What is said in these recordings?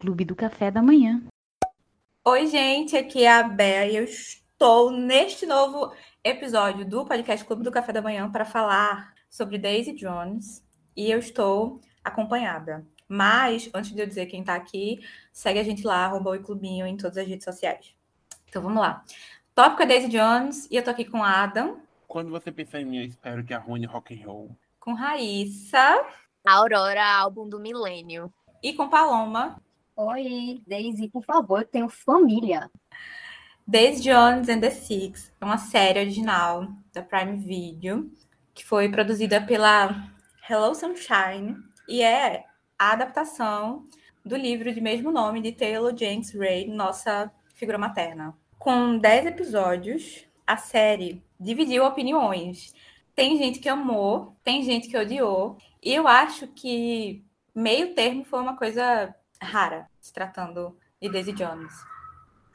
Clube do Café da Manhã. Oi, gente, aqui é a Bea e eu estou neste novo episódio do podcast Clube do Café da Manhã para falar sobre Daisy Jones e eu estou acompanhada. Mas, antes de eu dizer quem está aqui, segue a gente lá, arroba o Clubinho em todas as redes sociais. Então vamos lá. Tópico é Daisy Jones e eu tô aqui com Adam. Quando você pensa em mim, eu espero que arruine rock and roll. Com Raíssa. Aurora, álbum do milênio. E com Paloma. Oi, Daisy, por favor, eu tenho família. Daisy Jones and the Six é uma série original da Prime Video que foi produzida pela Hello Sunshine e é a adaptação do livro de mesmo nome de Taylor Jenks Ray, nossa figura materna. Com 10 episódios, a série dividiu opiniões. Tem gente que amou, tem gente que odiou. E eu acho que meio termo foi uma coisa rara, se tratando de Daisy Jones.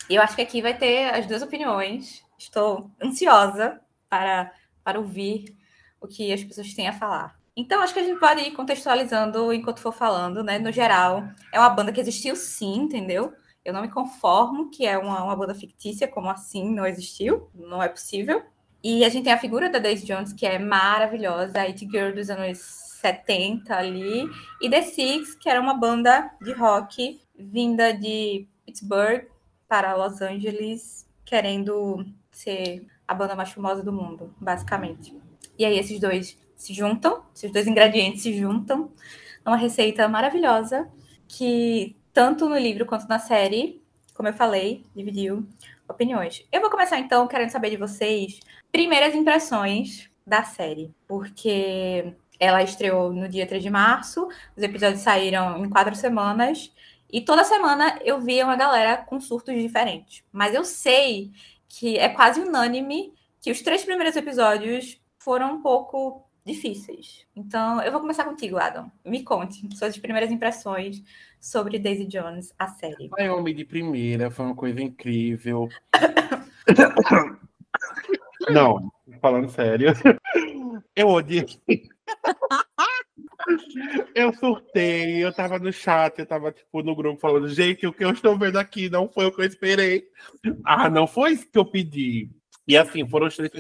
E eu acho que aqui vai ter as duas opiniões. Estou ansiosa para, para ouvir o que as pessoas têm a falar. Então, acho que a gente pode ir contextualizando enquanto for falando, né? No geral, é uma banda que existiu sim, entendeu? Eu não me conformo que é uma, uma banda fictícia, como assim não existiu, não é possível. E a gente tem a figura da Daisy Jones, que é maravilhosa, a It Girl dos anos 70 ali, e The Six, que era uma banda de rock vinda de Pittsburgh para Los Angeles, querendo ser a banda mais famosa do mundo, basicamente. E aí esses dois se juntam, esses dois ingredientes se juntam numa receita maravilhosa que tanto no livro quanto na série, como eu falei, dividiu opiniões. Eu vou começar então querendo saber de vocês primeiras impressões da série, porque ela estreou no dia 3 de março, os episódios saíram em quatro semanas, e toda semana eu via uma galera com surtos diferentes. Mas eu sei que é quase unânime que os três primeiros episódios foram um pouco difíceis. Então, eu vou começar contigo, Adam. Me conte suas primeiras impressões sobre Daisy Jones, a série. Naomi de primeira foi uma coisa incrível. Não, falando sério. Eu odiei. Eu surtei, eu tava no chat, eu tava tipo no grupo falando, gente, o que eu estou vendo aqui não foi o que eu esperei. Ah, não foi isso que eu pedi. E assim, foram os três.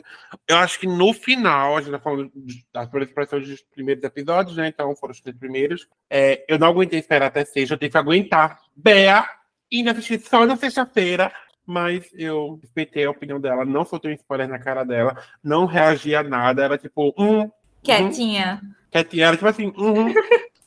Eu acho que no final, a gente tá falando das expressões dos primeiros episódios, né? Então foram os três primeiros. É, eu não aguentei esperar até sexta, eu tive que aguentar. Bea, e assistir só na sexta-feira. Mas eu respeitei a opinião dela, não soltei um spoiler na cara dela, não reagi a nada, era tipo, hum. Quietinha. Hum, quietinha, era tipo assim, uhum.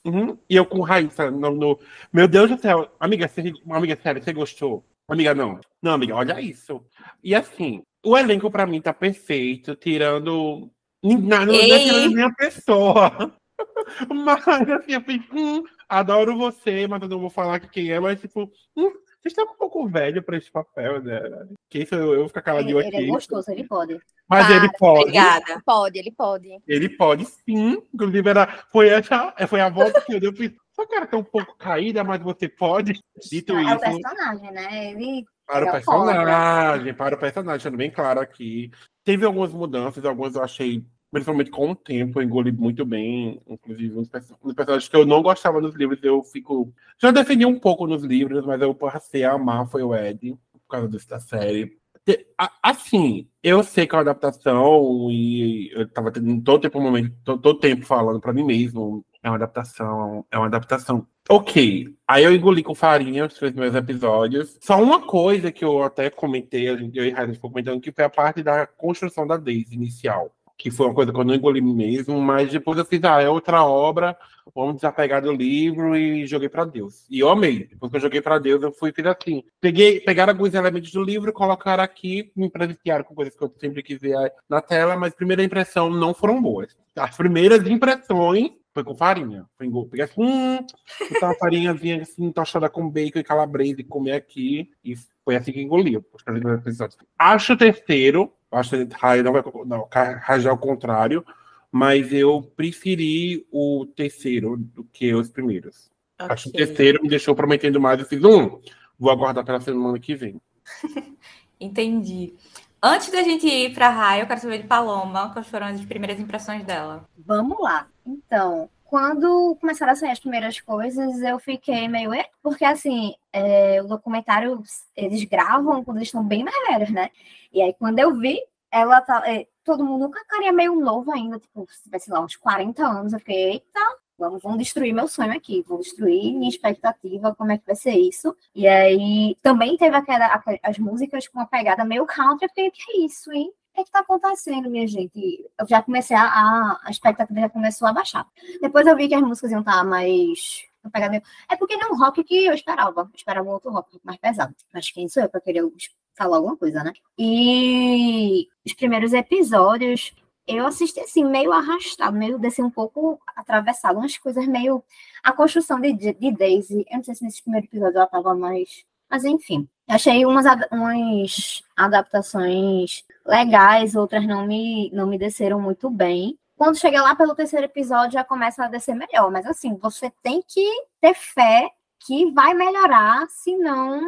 Uhum. E eu com Raíssa no, no, Meu Deus do céu, amiga, você, amiga, sério, você gostou? Amiga, não. Não, amiga, olha isso. E assim, o elenco para mim tá perfeito, tirando. Não, não é minha pessoa. Mas assim, eu fiz, hum, adoro você, mas eu não vou falar quem é, mas tipo, hum, você está um pouco velho para esse papel, né? Que isso eu, eu ficar caladinho ele, aqui. Ele é gostoso, ele pode. Mas Para, ele pode. Obrigada. Pode, ele pode. Ele pode sim. Inclusive, era, foi, essa, foi a volta que eu dei. Eu fiz, sua cara tá um pouco caída, mas você pode. Dito é isso. o personagem, né? Ele para o personagem, para o personagem, sendo bem claro aqui. Teve algumas mudanças, algumas eu achei, principalmente com o tempo, eu engoli muito bem. Inclusive, dos personagens que eu não gostava nos livros, eu fico. Já defendi um pouco nos livros, mas eu passei a amar foi o Ed, por causa disso da série. Assim, eu sei que é uma adaptação e eu tava tendo todo tempo, momento, todo, tempo falando para mim mesmo, é uma adaptação, é uma adaptação. Ok. Aí eu engoli com farinha os três meus episódios. Só uma coisa que eu até comentei, eu e ficou comentando, que foi a parte da construção da Daisy inicial. Que foi uma coisa que eu não engoli mesmo, mas depois eu fiz, ah, é outra obra, vamos desapegar do livro e joguei para Deus. E eu amei. Depois que eu joguei para Deus, eu fui fiz assim. Peguei, pegaram alguns elementos do livro, colocaram aqui, me presentearam com coisas que eu sempre quis ver na tela, mas primeira impressão não foram boas. As primeiras impressões foi com farinha. Foi peguei assim, hum, uma farinhazinha assim, tochada com bacon e calabresa e comer aqui. E foi assim que engoliu. Acho o terceiro, acho que Raio não vai não, rajar o contrário, mas eu preferi o terceiro do que os primeiros. Okay. Acho que o terceiro me deixou prometendo mais. Eu fiz um, vou aguardar pela semana que vem. Entendi. Antes da gente ir para Raio, eu quero saber de Paloma, quais foram as primeiras impressões dela. Vamos lá. Então, quando começaram a sair as primeiras coisas, eu fiquei meio. Porque, assim, é, o documentário eles gravam quando eles estão bem mais velhos, né? E aí, quando eu vi, ela tá. é, todo mundo com a meio novo ainda, tipo, se tivesse lá uns 40 anos, eu fiquei, eita, vamos, vamos destruir meu sonho aqui, vamos destruir minha expectativa, como é que vai ser isso. E aí também teve aquela, aqua- as músicas com uma pegada meio country, eu fiquei, que é isso, hein? Que é que tá acontecendo, minha gente? Eu já comecei a, a, a expectativa já começou a baixar. Depois eu vi que as músicas iam estar mais. pegada meio- É porque não é um rock que eu esperava. Eu esperava um outro rock mais pesado. Mas quem sou eu para querer falar alguma coisa, né? E os primeiros episódios, eu assisti assim, meio arrastado, meio descer um pouco atravessado, umas coisas meio. A construção de, de de Daisy, eu não sei se nesse primeiro episódio ela tava mais. Mas enfim, achei umas, umas adaptações legais, outras não me, não me desceram muito bem. Quando chega lá pelo terceiro episódio, já começa a descer melhor. Mas assim, você tem que ter fé que vai melhorar, senão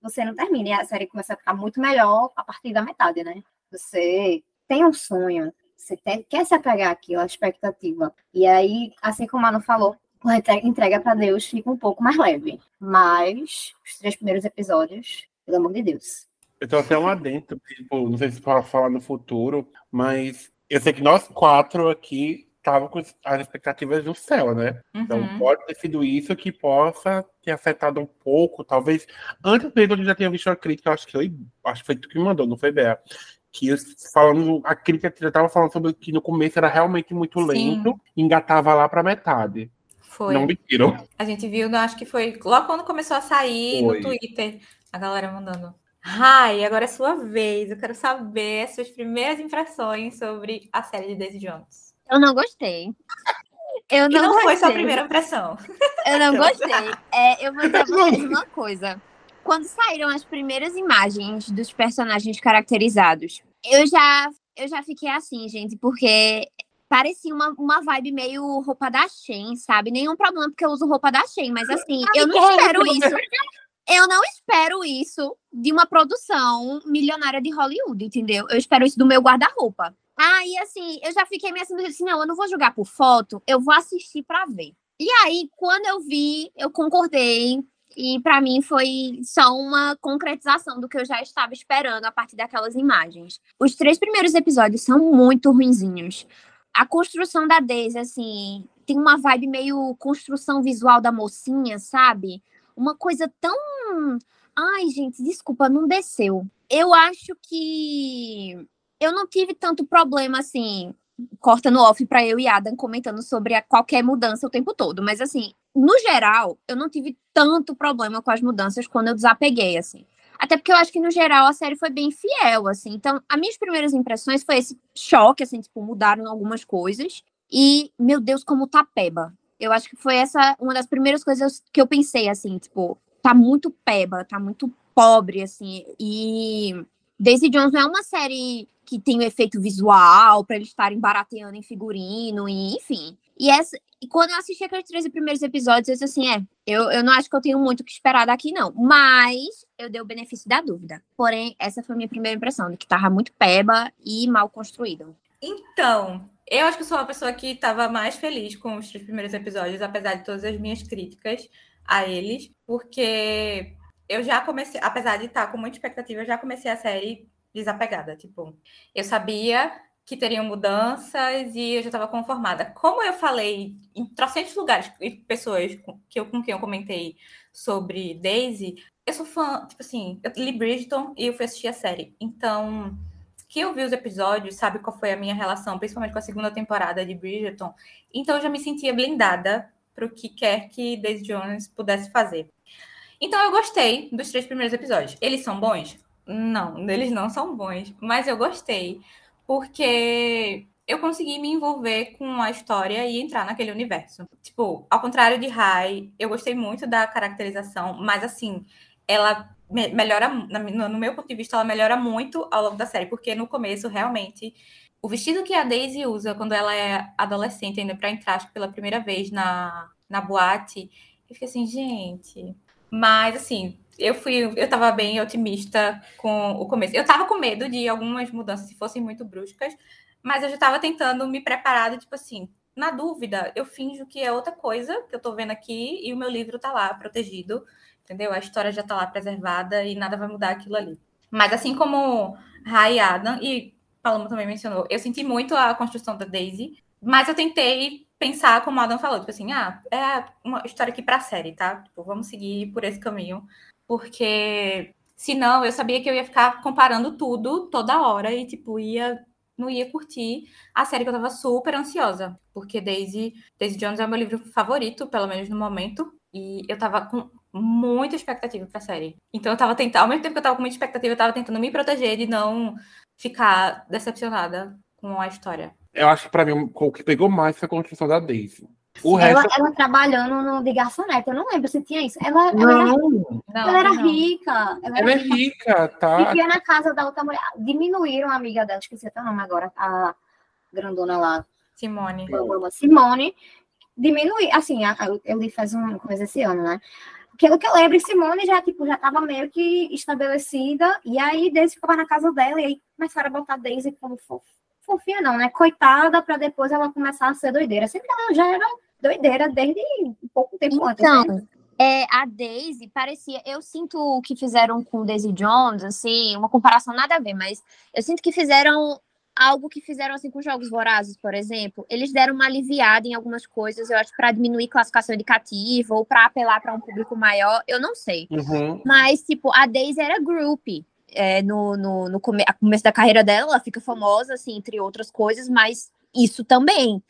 você não termina. E a série começa a ficar muito melhor a partir da metade, né? Você tem um sonho, você tem- quer se apegar àquilo, à expectativa. E aí, assim como a Manu falou, a entre- entrega para Deus fica um pouco mais leve. Mas os três primeiros episódios, pelo amor de Deus. Eu tô até um adentro, tipo, não sei se pode falar no futuro, mas eu sei que nós quatro aqui estavam com as expectativas no céu, né? Então Uhum. pode ter sido isso que possa ter afetado um pouco, talvez. Antes mesmo eu já tinha visto a crítica, acho que foi, acho que foi tu que me mandou, não foi Bea? Que falando, a crítica já estava falando sobre que no começo era realmente muito Sim. lento, engatava lá pra metade. Foi. Não mentiram. A gente viu, eu acho que foi logo quando começou a sair Foi. no Twitter, a galera mandando. Ai, agora é sua vez. Eu quero saber as suas primeiras impressões sobre a série de Daisy Jones. Eu não gostei. Eu E não, não, foi gostei. sua primeira impressão. Eu não gostei. É, eu vou dizer pra vocês uma coisa. Quando saíram as primeiras imagens dos personagens caracterizados, eu já, eu já fiquei assim, gente, porque parecia uma, uma vibe meio roupa da Shein, sabe? Nenhum problema porque eu uso roupa da Shein, mas assim, eu não espero isso. Eu não espero isso de uma produção milionária de Hollywood, entendeu? Eu espero isso do meu guarda-roupa. Aí, assim, eu já fiquei meio assim, assim, não, eu não vou jogar por foto, eu vou assistir pra ver. E aí, quando eu vi, eu concordei. E pra mim foi só uma concretização do que eu já estava esperando a partir daquelas imagens. Os três primeiros episódios são muito ruinzinhos. A construção da Daisy, assim, tem uma vibe meio construção visual da mocinha, sabe? Uma coisa tão. Ai, gente, desculpa, não desceu. Eu acho que eu não tive tanto problema assim corta no off para eu e Adam comentando sobre qualquer mudança o tempo todo. Mas, assim, no geral, eu não tive tanto problema com as mudanças quando eu desapeguei, assim. Até porque eu acho que, no geral, a série foi bem fiel, assim. Então, as minhas primeiras impressões foi esse choque, assim, tipo, mudaram algumas coisas. E, meu Deus, como tá peba. Eu acho que foi essa uma das primeiras coisas que eu pensei, assim, tipo, tá muito peba, tá muito pobre, assim. E Daisy Jones não é uma série que tem o efeito visual para eles estarem barateando em figurino, e enfim. E, essa, e quando eu assisti aqueles 13 primeiros episódios, eu disse assim: é, eu, eu não acho que eu tenho muito o que esperar daqui, não. Mas eu dei o benefício da dúvida. Porém, essa foi a minha primeira impressão, de que tava muito peba e mal construído. Então, eu acho que sou uma pessoa que estava mais feliz com os três primeiros episódios, apesar de todas as minhas críticas a eles, porque eu já comecei, apesar de estar com muita expectativa, eu já comecei a série desapegada. Tipo, eu sabia que teriam mudanças e eu já estava conformada. Como eu falei em trocentos lugares, e pessoas com, que eu, com quem eu comentei sobre Daisy, eu sou fã, tipo assim, eu li Bridgerton e eu fui assistir a série. Então, que eu vi os episódios, sabe qual foi a minha relação, principalmente com a segunda temporada de Bridgerton. Então, eu já me sentia blindada para o que quer que Daisy Jones pudesse fazer. Então, eu gostei dos três primeiros episódios. Eles são bons? Não, eles não são bons, mas eu gostei porque eu consegui me envolver com a história e entrar naquele universo. Tipo, ao contrário de Rai, eu gostei muito da caracterização, mas assim, ela me melhora, no, meu ponto de vista, ela melhora muito ao longo da série, porque no começo, realmente, o vestido que a Daisy usa quando ela é adolescente, ainda para entrar pela primeira vez na, na boate, eu fiquei assim, gente. Mas assim, eu fui, eu tava bem otimista com o começo. Eu tava com medo de algumas mudanças se fossem muito bruscas, mas eu já tava tentando me preparar, tipo assim, na dúvida, eu finjo que é outra coisa que eu tô vendo aqui e o meu livro tá lá protegido, entendeu? A história já tá lá preservada e nada vai mudar aquilo ali. Mas assim como Rai Adam e Paloma também mencionou, eu senti muito a construção da Daisy, mas eu tentei pensar como o Adam falou, tipo assim, ah, é uma história aqui pra série, tá? Tipo, vamos seguir por esse caminho, porque senão eu sabia que eu ia ficar comparando tudo toda hora e tipo ia não ia curtir a série que eu tava super ansiosa, porque Daisy, Daisy Jones é o meu livro favorito, pelo menos no momento, e eu tava com muita expectativa pra série. Então eu tava tentando, ao mesmo tempo que eu tava com muita expectativa, eu tava tentando me proteger de não ficar decepcionada com a história. Eu acho que pra mim o que pegou mais foi a construção da Daisy. O ela, resto... ela trabalhando no, de garçonete, eu não lembro se tinha isso. Ela, não, ela era, não, ela era não. rica. Ela, ela era é rica, tá? Vivia na casa da outra mulher. Diminuíram a amiga dela, esqueci até o nome agora, a grandona lá. Simone. Simone. Diminuir, assim, eu li faz uma coisa esse ano, né? Pelo que eu lembro, Simone já, tipo, já tava meio que estabelecida, e aí Daisy ficava na casa dela, e aí começaram a botar Daisy como fofo fofinha não, né? Coitada, para depois ela começar a ser doideira. Sempre ela já era doideira desde um pouco tempo então, antes. Então, né? é, a Daisy parecia. Eu sinto o que fizeram com Daisy Jones, assim, uma comparação nada a ver, mas eu sinto que fizeram algo que fizeram assim com jogos vorazes, por exemplo. Eles deram uma aliviada em algumas coisas, eu acho, para diminuir classificação indicativa ou para apelar para um público maior, eu não sei. Uhum. Mas, tipo, a Daisy era groupie é, no, no, no come começo da carreira dela, ela fica famosa, assim, entre outras coisas, mas isso também.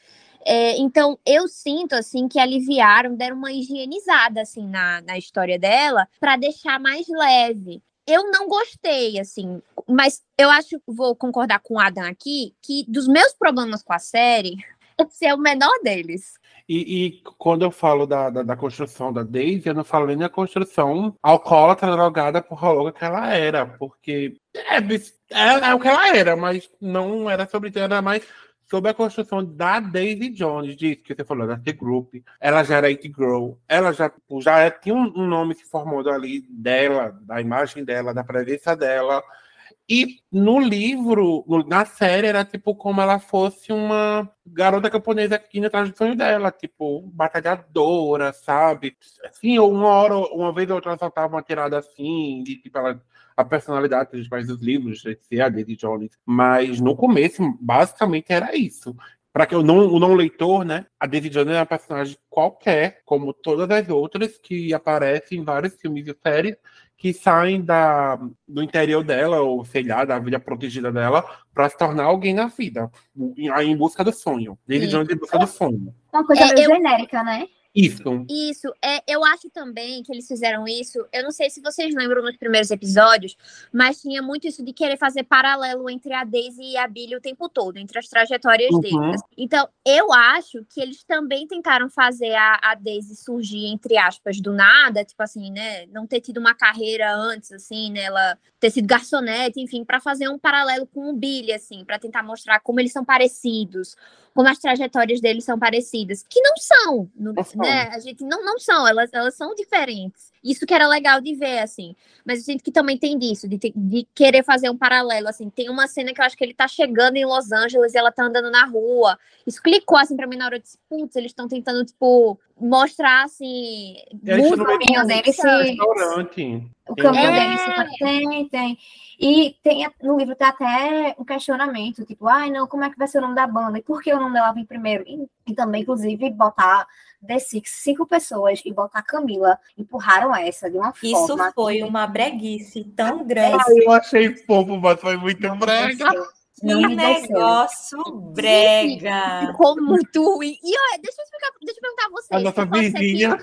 É, então, eu sinto, assim, que aliviaram, deram uma higienizada, assim, na, na história dela, para deixar mais leve. Eu não gostei, assim, mas eu acho, vou concordar com o Adam aqui, que dos meus problemas com a série, esse é o menor deles. E, e, quando eu falo da, da, da, construção da Daisy, eu não falo nem da construção alcoólatra drogada por louca que ela era, porque é, é, é, o que ela era, mas não era sobre isso, era mais sobre a construção da Daisy Jones, disso que você falou, da T-Group. Ela já era It Girl, ela já, já tinha um nome se formando ali dela, da imagem dela, da presença dela. E no livro, na série, era tipo como ela fosse uma garota camponesa que indo atrás sonho dela, tipo, batalhadora, sabe? Assim, uma hora, uma vez ou outra soltava uma tirada assim, de tipo, ela, a personalidade dos pais dos livros, de ser a Daisy Jones. Mas no começo, basicamente era isso. Para que o não, o não leitor, né? A Daisy Jones é uma personagem qualquer, como todas as outras que aparecem em vários filmes e séries, que saem da, do interior dela, ou sei lá, da vida protegida dela, para se tornar alguém na vida, em, em busca do sonho. Desde Jones em busca do sonho. Uma coisa é, meio eu... genérica, né? Isso. Isso. É, eu acho também que eles fizeram isso. Eu não sei se vocês lembram nos primeiros episódios, mas tinha muito isso de querer fazer paralelo entre a Daisy e a Billy o tempo todo, entre as trajetórias uhum. deles. Então, eu acho que eles também tentaram fazer a, a Daisy surgir, entre aspas, do nada, tipo assim, né? Não ter tido uma carreira antes, assim, né? Ela ter sido garçonete, enfim, para fazer um paralelo com o Billy, assim, para tentar mostrar como eles são parecidos como as trajetórias deles são parecidas, que não são, não, né? A gente não, não são, elas, elas são diferentes. Isso que era legal de ver, assim. Mas eu sinto que também tem disso, de, de querer fazer um paralelo, assim. Tem uma cena que eu acho que ele tá chegando em Los Angeles e ela tá andando na rua. Isso clicou, assim, pra mim na hora de, putz, eles estão tentando, tipo, mostrar, assim... o caminho dele se... Restaurante. O caminho é... dele se... Tem, tem. E tem, no livro tem até um questionamento, tipo, ai, não, como é que vai ser o nome da banda? E por que o nome dela vem primeiro? E, e também, inclusive, botar The Six, cinco pessoas, e botar Camila, empurraram essa de uma Isso forma... Isso foi que... uma breguice tão grande. Ai, eu achei fofo, mas foi muito não brega. Que negócio brega. Ficou muito ruim. E olha, deixa eu explicar, deixa eu perguntar a vocês. A nossa vizinha.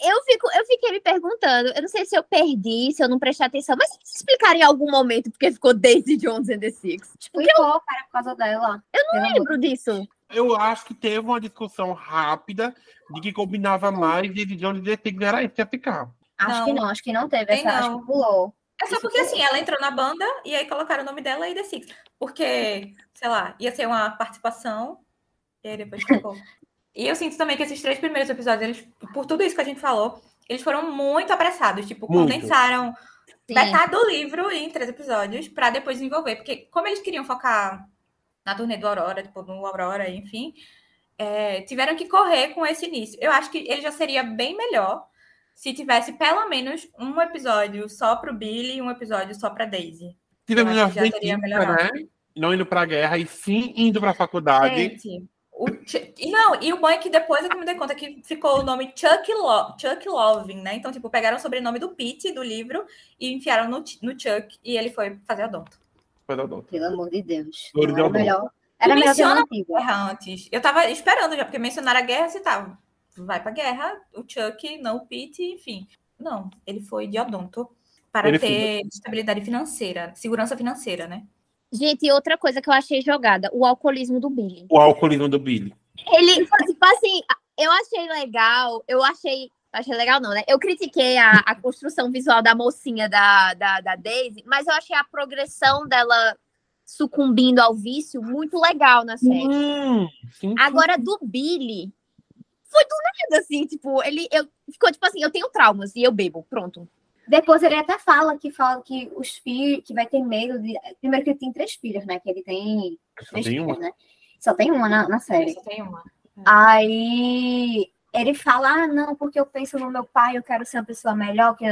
É, eu, fico, eu fiquei me perguntando, eu não sei se eu perdi, se eu não prestei atenção, mas se explicar em algum momento porque ficou Daisy Jones and the Six. Explicou, eu, cara, por causa dela. Eu não lembro amor. disso. Eu acho que teve uma discussão rápida de que combinava mais Daisy Jones e the Six era isso que ia ficar. Acho não. que não, acho que não teve. Essa, não. Acho que pulou. É só porque assim, ela entrou na banda e aí colocaram o nome dela e The Six. Porque, sei lá, ia ser uma participação e aí depois ficou. E eu sinto também que esses três primeiros episódios, eles, por tudo isso que a gente falou, eles foram muito apressados. Tipo, muito. condensaram Sim. metade do livro em três episódios para depois desenvolver. Porque, como eles queriam focar na turnê do Aurora, tipo, no Aurora, enfim, é, tiveram que correr com esse início. Eu acho que ele já seria bem melhor se tivesse pelo menos um episódio só pro Billy e um episódio só pra Daisy. Tivemos que já ventinha, melhorado. né? Não indo pra guerra e sim indo pra faculdade. Gente, o não, e o bom é que depois eu me dei conta que ficou o nome Chuck, Lo Chuck Loving, né? Então, tipo, pegaram o sobrenome do Pete, do livro, e enfiaram no, no Chuck, e ele foi fazer odonto. Dor. Pelo amor de Deus. Era melhor. Era melhor menciona mantido. Guerra antes. Eu tava esperando já, porque mencionaram a guerra, se tava. Vai pra guerra, o Chuck, não o Pete, enfim. Não, ele foi de odonto para Ele ter estabilidade financeira, segurança financeira, né? Gente, e outra coisa que eu achei jogada, o alcoolismo do Billy. O alcoolismo do Billy. Ele, tipo assim, eu achei legal, eu achei. Achei legal, não, né? Eu critiquei a, a construção visual da mocinha da, da, da Daisy, mas eu achei a progressão dela sucumbindo ao vício muito legal na série. Hum, sim, sim. Agora, do Billy, foi do nada, assim, tipo, ele eu, ficou tipo assim, eu tenho traumas e eu bebo, pronto. Depois ele até fala que fala que os filhos, que vai ter medo de. Primeiro que ele tem três filhos, né? Que ele tem Só três tem uma. filhos, né? Só tem uma na, na série. Só tem uma. Aí ele fala, ah, não, porque eu penso no meu pai, eu quero ser uma pessoa melhor, que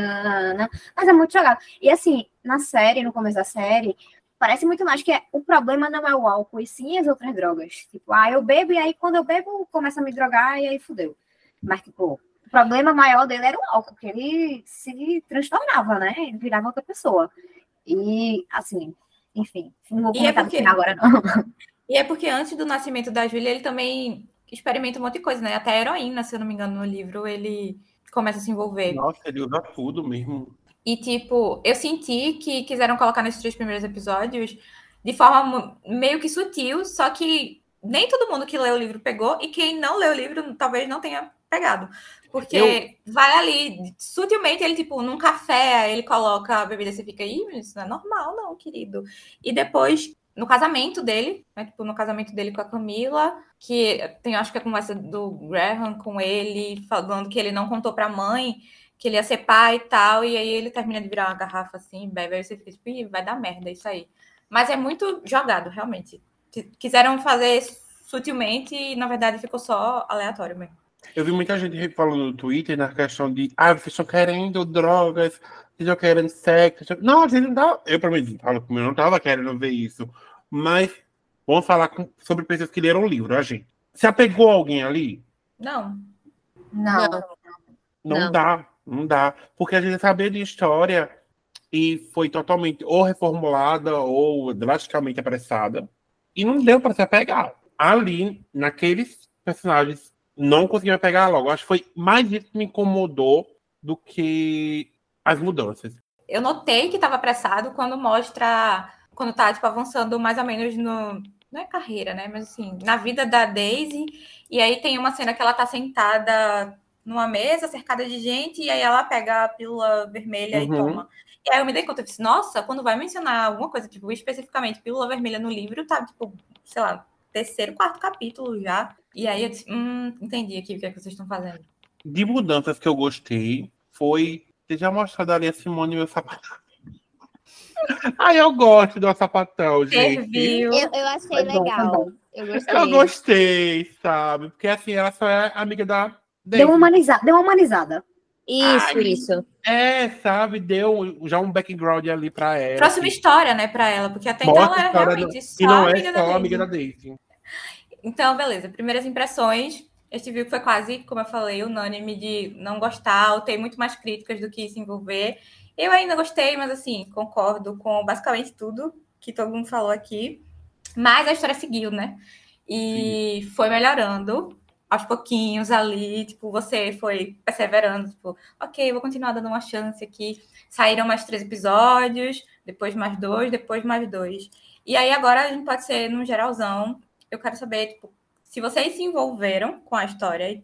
mas é muito jogado. E assim, na série, no começo da série, parece muito mais que é- o problema não é o álcool, e sim as outras drogas. Tipo, ah, eu bebo, e aí quando eu bebo, começa a me drogar, e aí fudeu. Mas, tipo, o problema maior dele era o álcool, porque ele se transtornava, né? Ele virava outra pessoa. E, assim, enfim, não vou é comentar no porque- agora, não. E é porque antes do nascimento da Júlia, ele também experimenta um monte de coisa, né? Até a heroína, se eu não me engano, no livro, ele começa a se envolver. Nossa, ele usa tudo mesmo. E, tipo, eu senti que quiseram colocar nesses três primeiros episódios de forma meio que sutil, só que nem todo mundo que leu o livro pegou, e quem não leu o livro talvez não tenha pegado. Porque vai ali, sutilmente, ele, tipo, num café, aí ele coloca a bebida e você fica, mas isso não é normal, não, querido. E depois, no casamento dele, né, tipo, no casamento dele com a Camila, que tem, acho que a conversa do Graham com ele, falando que ele não contou pra mãe que ele ia ser pai e tal, e aí ele termina de virar uma garrafa assim, bebe, aí você fica tipo, vai dar merda isso aí. Mas é muito jogado, realmente. Quiseram fazer sutilmente e, na verdade, ficou só aleatório mesmo. Eu vi muita gente falando no Twitter na questão de ah, vocês estão querendo drogas, estão querendo sexo. estão- Não, a gente não tava. Eu, pra mim, falo comigo, eu não tava querendo ver isso. Mas vamos falar com- sobre pessoas que leram o livro, a gente. Se apegou a alguém ali? Não. Não. Não, Não. dá, não dá. Porque a gente sabia de história e foi totalmente ou reformulada ou drasticamente apressada. E não deu para se apegar. Ali, naqueles personagens, não conseguia pegar logo. Acho que foi mais isso que me incomodou do que as mudanças. Eu notei que estava apressado quando mostra, quando tá, tipo, avançando mais ou menos no. Não é carreira, né? Mas assim, na vida da Daisy. E aí tem uma cena que ela tá sentada numa mesa, cercada de gente, e aí ela pega a pílula vermelha e Uhum. toma. E aí eu me dei conta, eu disse, nossa, quando vai mencionar alguma coisa, tipo, especificamente pílula vermelha no livro, tá, tipo, sei lá, terceiro, quarto capítulo já. E aí eu disse, hum, entendi aqui o que é que vocês estão fazendo. De mudanças que eu gostei foi. Você já mostrou ali a Simone meu sapatão. Ai, eu gosto do sapatão, gente. Serviu. Eu, eu achei foi legal. bom. Eu gostei. Eu gostei, sabe? Porque assim, ela só é amiga da. Deu Daisy. uma humanizada. Deu uma humanizada. Isso, Ai. isso. É, sabe? Deu já um background ali pra ela. Que história, né, pra ela, porque até então ela era história realmente do- só E não é amiga da só Daisy. amiga da Daisy. Então, beleza. Primeiras impressões. Este viu que foi quase, como eu falei, unânime de não gostar, ou ter muito mais críticas do que se envolver. Eu ainda gostei, mas assim, concordo com basicamente tudo que todo mundo falou aqui. Mas a história seguiu, né? E foi melhorando aos pouquinhos ali. Tipo, você foi perseverando, tipo, ok, vou continuar dando uma chance aqui. Saíram mais três episódios, depois mais dois, depois mais dois. E aí agora a gente pode ser num geralzão. Eu quero saber, tipo, se vocês se envolveram com a história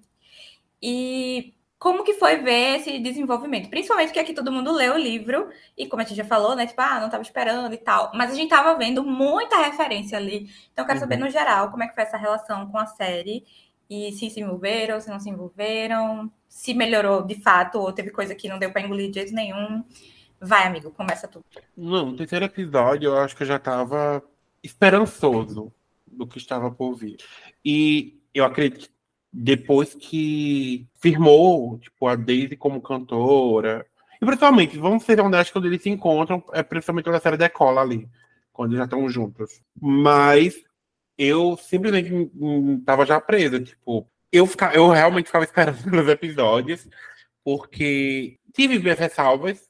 e como que foi ver esse desenvolvimento. Principalmente porque aqui todo mundo leu o livro e como a gente já falou, né, tipo, ah, não tava esperando e tal. Mas a gente tava vendo muita referência ali. Então eu quero Uhum. saber no geral como é que foi essa relação com a série e se se envolveram, se não se envolveram, se melhorou de fato ou teve coisa que não deu para engolir de jeito nenhum. Vai, amigo, começa tu. Não, no terceiro episódio eu acho que eu já tava esperançoso. Do que estava por vir. E eu acredito que depois que firmou tipo, a Daisy como cantora, e principalmente, vamos ser honestos, quando eles se encontram, é principalmente quando a série decola ali, quando já estão juntos. Mas eu simplesmente estava já presa, tipo, eu, ficava, eu realmente ficava esperando pelos episódios, porque tive minhas ressalvas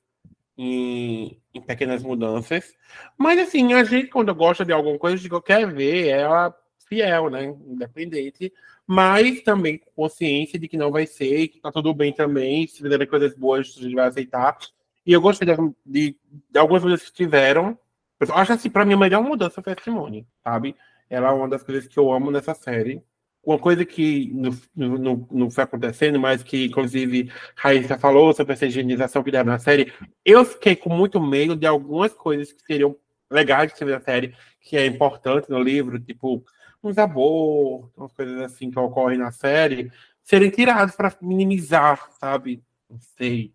em, em, pequenas mudanças, mas assim, a gente, quando gosta de alguma coisa, a gente quer ver ela fiel, né, independente, mas também com consciência de que não vai ser, que tá tudo bem também, se fizerem coisas boas, a gente vai aceitar. E eu gostei de, de, de algumas coisas que tiveram. Eu acho assim, pra mim, a melhor mudança foi a Simone, sabe? Ela é uma das coisas que eu amo nessa série. Uma coisa que não, não, não foi acontecendo, mas que, inclusive, Raíssa falou sobre essa higienização que deram na série, eu fiquei com muito medo de algumas coisas que seriam legais de ser na série, que é importante no livro, tipo uns abortos, umas coisas assim que ocorrem na série, serem tirados para minimizar, sabe? Não sei.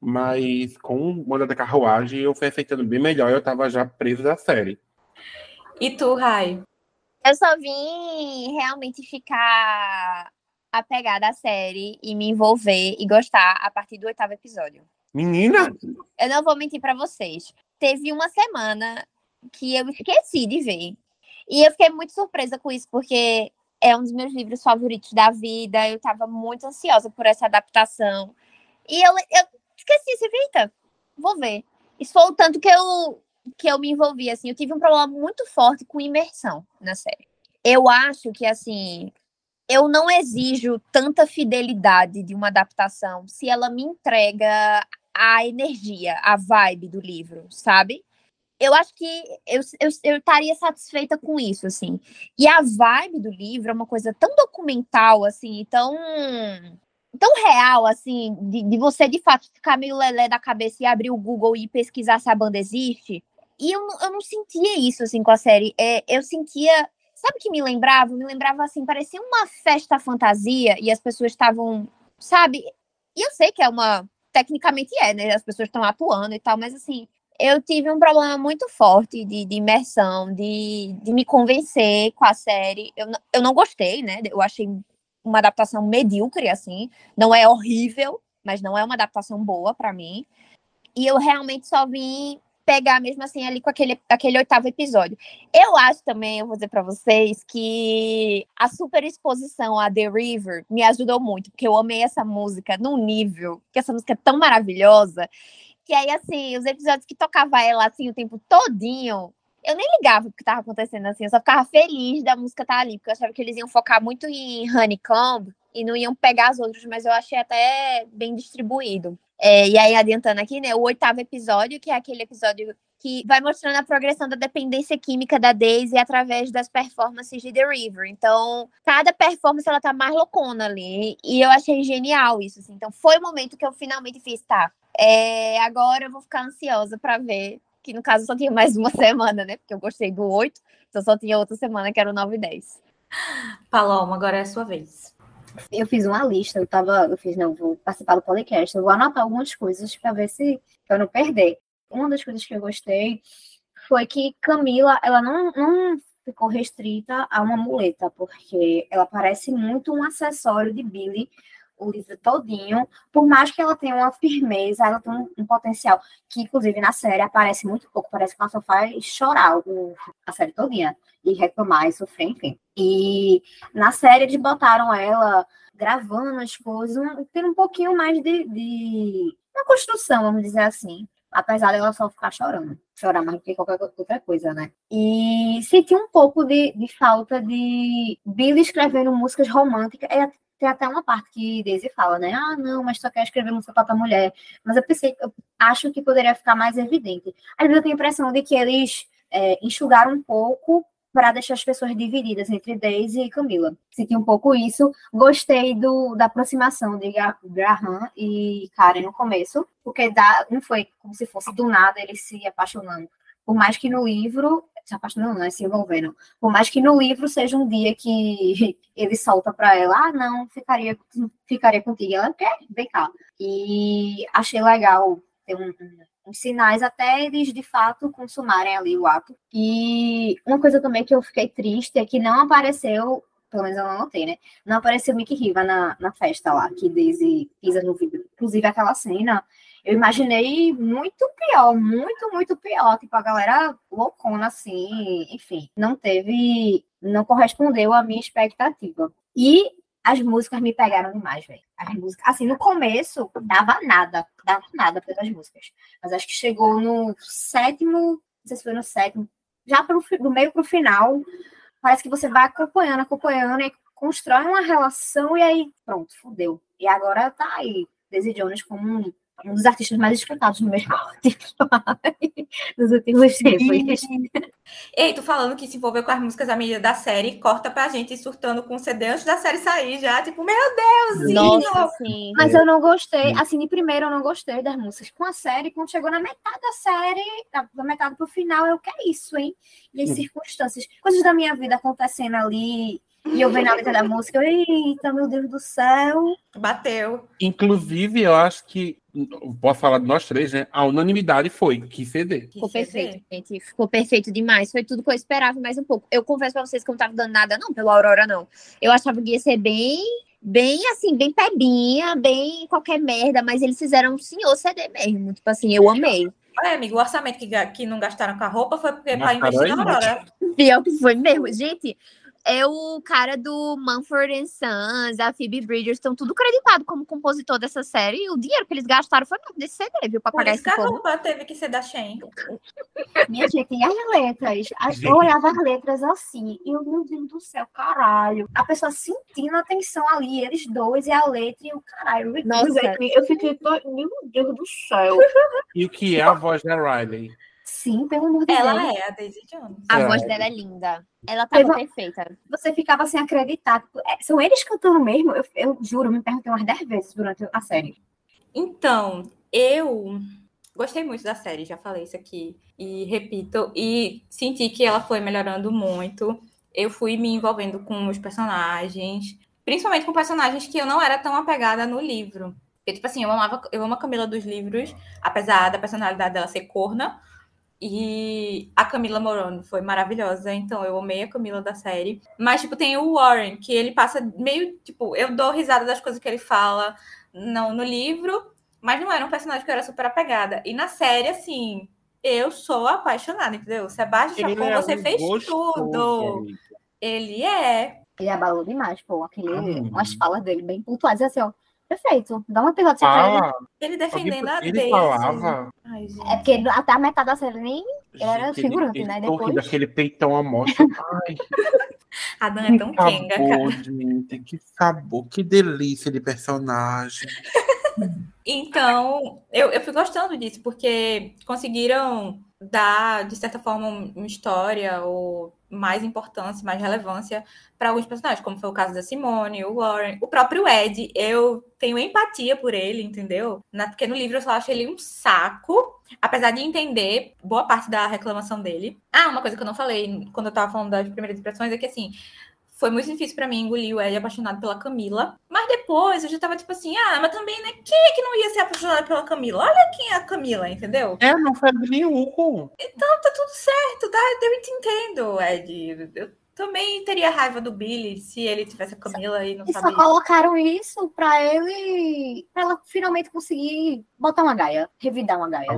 Mas com o Moda da Carruagem eu fui aceitando bem melhor, eu tava já preso da série. E tu, Rai? Eu só vim realmente ficar apegada à série e me envolver e gostar a partir do oitavo episódio. Menina! Eu não vou mentir para vocês. Teve uma semana que eu esqueci de ver. E eu fiquei muito surpresa com isso, porque é um dos meus livros favoritos da vida. Eu estava muito ansiosa por essa adaptação. E eu, eu esqueci, se eita, vou ver. Isso foi o tanto que eu, que eu me envolvi, assim. Eu tive um problema muito forte com imersão na série. Eu acho que, assim, eu não exijo tanta fidelidade de uma adaptação se ela me entrega a energia, a vibe do livro, sabe? eu acho que eu, eu, eu estaria satisfeita com isso, assim. E a vibe do livro é uma coisa tão documental, assim, tão, tão real, assim, de, de você, de fato, ficar meio lelé da cabeça e abrir o Google e pesquisar se a banda existe. E eu, eu não sentia isso, assim, com a série. É, eu sentia... Sabe o que me lembrava? Me lembrava, assim, parecia uma festa fantasia e as pessoas estavam, sabe? E eu sei que é uma... Tecnicamente é, né? As pessoas estão atuando e tal, mas, assim, eu tive um problema muito forte de, de imersão, de, de me convencer com a série. Eu, eu não gostei, né? Eu achei uma adaptação medíocre, assim. Não é horrível, mas não é uma adaptação boa para mim. E eu realmente só vim pegar mesmo assim ali com aquele, aquele oitavo episódio. Eu acho também, eu vou dizer para vocês, que a super exposição a The River me ajudou muito, porque eu amei essa música num nível, que essa música é tão maravilhosa, que aí, assim, os episódios que tocava ela, assim, o tempo todinho, eu nem ligava o que tava acontecendo, assim, eu só ficava feliz da música estar tá ali, porque eu achava que eles iam focar muito em Honeycomb e não iam pegar as outras, mas eu achei até bem distribuído. É, e aí, adiantando aqui, né, o oitavo episódio, que é aquele episódio que vai mostrando a progressão da dependência química da Daisy através das performances de The River. Então, cada performance ela tá mais loucona ali. E eu achei genial isso. Assim. Então, foi o momento que eu finalmente fiz, tá? É, agora eu vou ficar ansiosa para ver. Que no caso só tinha mais uma semana, né? Porque eu gostei do 8, então só tinha outra semana que era o 9 e 10. Paloma, agora é a sua vez. Eu fiz uma lista, eu tava, eu fiz, não, vou participar do podcast, eu vou anotar algumas coisas para ver se eu não perder. Uma das coisas que eu gostei foi que Camila, ela não, não ficou restrita a uma muleta, porque ela parece muito um acessório de Billy o livro todinho, por mais que ela tenha uma firmeza, ela tem um, um, potencial, que inclusive na série aparece muito pouco, parece que ela só faz chorar o, a série todinha, e reclamar e sofrer, enfim. E na série eles botaram ela gravando as coisas, um, tendo um pouquinho mais de, de uma construção, vamos dizer assim apesar dela só ficar chorando, chorar mais do que qualquer outra coisa, né? E senti um pouco de, de falta de Billy escrevendo músicas românticas. É, tem até uma parte que Daisy fala, né? Ah, não, mas só quer escrever música para outra mulher. Mas eu pensei, eu acho que poderia ficar mais evidente. Às vezes eu tenho a impressão de que eles é, enxugaram um pouco para deixar as pessoas divididas entre Daisy e Camila. Senti um pouco isso. Gostei do, da aproximação de Graham e Karen no começo, porque dá, não foi como se fosse do nada eles se apaixonando. Por mais que no livro se apaixonando, né, se envolvendo. Por mais que no livro seja um dia que ele solta para ela, ah, não, ficaria, ficaria contigo. Ela quer, vem cá. E achei legal ter um, uns sinais até eles de fato consumarem ali o ato. E uma coisa também que eu fiquei triste é que não apareceu, pelo menos eu não notei, né? Não apareceu Mickey Riva na, na festa lá, que Daisy pisa no vidro. Inclusive aquela cena, eu imaginei muito pior, muito, muito pior. Tipo, a galera loucona assim, enfim, não teve, não correspondeu à minha expectativa. E as músicas me pegaram demais, velho. As músicas, assim, no começo dava nada, dava nada pelas músicas. Mas acho que chegou no sétimo, não sei se foi no sétimo, já pro, do meio pro final, parece que você vai acompanhando, acompanhando e constrói uma relação e aí pronto, fudeu. E agora tá aí, Daisy Jones como um um dos artistas mais escutados no mercado nos últimos tempos. Ei, tu falando que se envolveu com as músicas da mídia da série, corta pra gente surtando com o CD antes da série sair já, tipo, meu Deus! Nossa, sim. Mas eu não gostei, assim, de primeiro eu não gostei das músicas. Com a série, quando chegou na metade da série, da metade pro final, eu, que é isso, hein? E as circunstâncias, coisas da minha vida acontecendo ali, e eu vendo a letra da música, eita, meu Deus do céu. Bateu. Inclusive, eu acho que, posso falar de nós três, né? A unanimidade foi que CD. Ficou perfeito, gente. Ficou perfeito demais. Foi tudo que eu esperava mais um pouco. Eu confesso pra vocês que eu não tava dando nada, não, pela Aurora, não. Eu achava que ia ser bem, bem assim, bem pebinha, bem qualquer merda, mas eles fizeram um senhor CD mesmo. Tipo assim, eu amei. Olha, amigo, o orçamento que, que não gastaram com a roupa foi porque para investir na Aurora. Pior que foi mesmo. Gente, é o cara do Mumford Sons, a Phoebe Bridgers, estão tudo creditado como compositor dessa série. E o dinheiro que eles gastaram foi nesse CD, viu? Pra Por pagar isso esse que a povo. roupa teve que ser da Shein. Minha gente, e as letras? As-. Eu olhava as letras assim, e eu, meu Deus do céu, caralho. A pessoa sentindo a tensão ali, eles dois, e a letra, e o caralho. Nossa. Eu fiquei, meu Deus do céu. E o que é a voz da Riley? Sim, pelo amor de Deus. Ela é a Daisy Jones. A É. voz dela é linda. Ela tava Eva- perfeita. Você ficava sem acreditar. É, São eles cantando mesmo? Eu, eu juro, me perguntei umas 10 vezes durante a série. Então, eu gostei muito da série, já falei isso aqui e repito, e senti que ela foi melhorando muito. Eu fui me envolvendo com os personagens, principalmente com personagens que eu não era tão apegada no livro. Porque, tipo assim, eu amava, eu amo a Camila dos livros, apesar da personalidade dela ser corna. E a Camila Moroni foi maravilhosa, então eu amei a Camila da série. Mas, tipo, tem o Warren, que ele passa meio, tipo, eu dou risada das coisas que ele fala não no livro, mas não era um personagem que eu era super apegada. E na série, assim, eu sou apaixonada, entendeu? Sebastião Ele Chacon, é você um fez gostoso, tudo. amiga. Ele é. Ele abalou demais, pô. Aquele, Hum. umas falas dele bem pontuais. Assim, ó, perfeito. Dá uma ele. Ah, Ele defendendo a ele falava. Ai, gente. É porque até a metade da série nem Ele era Gente, figurante, ele, né? ele Depois- aquele peitão à mostra. Ai, A Dan é tão que quenga, cara. gente. Que sabor, que delícia de personagem. Então, eu, eu fui gostando disso, porque conseguiram dar, de certa forma, um- uma história ou mais importância, mais relevância para alguns personagens, como foi o caso da Simone, o Warren, o próprio Ed. Eu tenho empatia por ele, entendeu? Na- porque no livro eu só acho ele um saco, apesar de entender boa parte da reclamação dele. Ah, uma coisa que eu não falei quando eu tava falando das primeiras impressões é que, assim, foi muito difícil pra mim engolir o Ed apaixonado pela Camila. Mas depois eu já tava tipo assim, ah, mas também, né? Quem é que não ia ser apaixonado pela Camila? Olha quem é a Camila, entendeu? É, não faz nenhum. Então tá tudo certo, tá? Eu te entendo, Ed. Eu também teria raiva do Billy se ele tivesse a Camila e não E só sabia. colocaram isso pra ele. pra ela finalmente conseguir botar uma gaia, revidar uma gaia.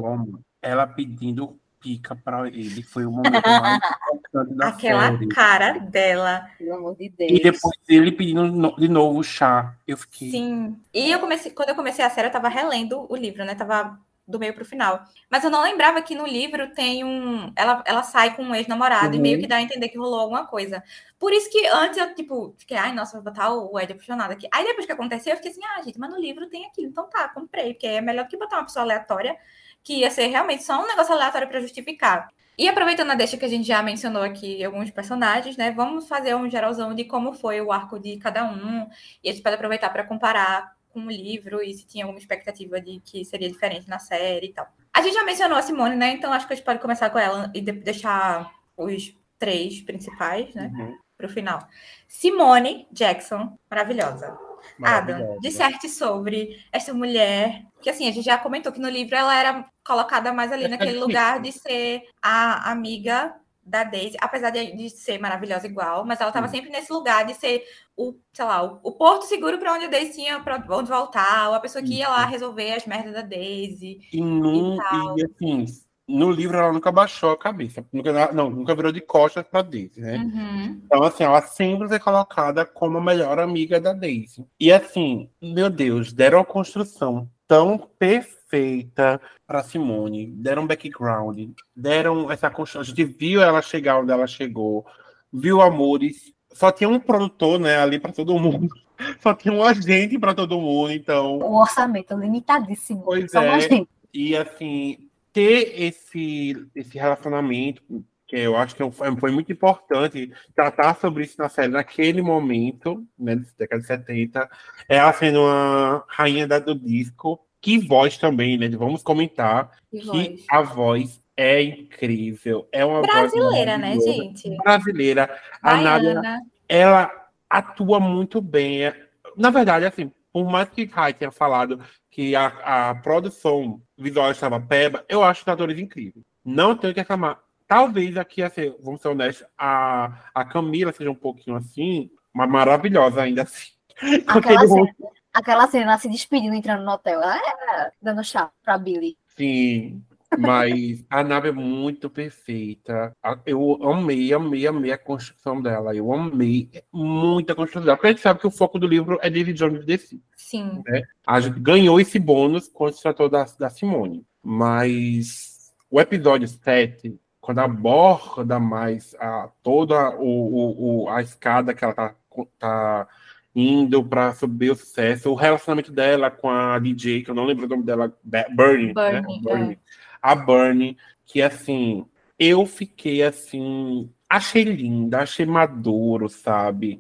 Ela pedindo pica pra ele foi o momento mais importante da Aquela série. cara dela. Pelo amor de E Deus. depois ele pedindo de novo chá. Eu fiquei. Sim. E eu comecei, quando eu comecei a série, eu tava relendo o livro, né? Tava do meio pro final. Mas eu não lembrava que no livro tem um. Ela, ela sai com um ex-namorado e Uhum. meio que dá a entender que rolou alguma coisa. Por isso que antes eu, tipo, fiquei, ai, nossa, vou botar o Ed apaixonado aqui. Aí depois que aconteceu, eu fiquei assim, ah, gente, mas no livro tem aquilo. Então tá, comprei, porque é melhor do que botar uma pessoa aleatória, que ia ser realmente só um negócio aleatório pra justificar. E aproveitando a deixa que a gente já mencionou aqui alguns personagens, né? Vamos fazer um geralzão de como foi o arco de cada um. E a gente pode aproveitar para comparar com o livro e se tinha alguma expectativa de que seria diferente na série e tal. A gente já mencionou a Simone, né? Então acho que a gente pode começar com ela e de- deixar os três principais, né? Uhum. Pro final. Simone Jackson, maravilhosa. Adam, disserte sobre essa mulher. Que assim, a gente já comentou que no livro ela era colocada mais ali naquele lugar de ser a amiga da Daisy, apesar de, de, ser maravilhosa igual, mas ela estava sempre nesse lugar de ser o, sei lá, o, o porto seguro para onde a Daisy tinha para onde voltar, ou a pessoa que ia lá resolver as merdas da Daisy. E, no, e, e assim, no livro ela nunca baixou a cabeça, nunca, não, nunca virou de costas para Daisy, né? Uhum. Então, assim, ela sempre é colocada como a melhor amiga da Daisy. E assim, meu Deus, deram a construção tão perfeita para Simone, deram background, deram essa construção. A gente viu ela chegar onde ela chegou, viu amores. Só tinha um produtor, né, ali para todo mundo. Só tinha um agente para todo mundo, então. O orçamento limitadíssimo. Pois Só é. E assim, ter esse, esse relacionamento, que eu acho que é foi muito importante tratar sobre isso na série naquele momento, né, década de 70, ela sendo uma rainha da, do disco, que voz também, né? Vamos comentar que, que voz. a voz é incrível. É uma brasileira, né, gente? Brasileira. A Nádia, ela atua muito bem. Na verdade, assim, por mais que Kai tenha falado que a, a produção visual estava peba, eu acho os atores incríveis. Não tenho que reclamar. Talvez aqui, assim, vamos ser honestos, a, a Camila seja um pouquinho assim, mas maravilhosa ainda assim. Aquela cena, aquela cena se despedindo, entrando no hotel, ah, dando chá pra Billy. Sim, mas a nave é muito perfeita. Eu amei, amei, amei a construção dela. Eu amei muito a construção dela. Porque a gente sabe que o foco do livro é David Jones de si. Sim. Né? A gente ganhou esse bônus quando se tratou da, da Simone. Mas o episódio 7, quando aborda mais a, toda o, o, o, a escada que ela tá, tá indo para subir o sucesso, o relacionamento dela com a DJ, que eu não lembro o nome dela, Bernie, Bernie, né? Bernie. É. a Bernie, que assim, eu fiquei assim, achei linda, achei maduro, sabe?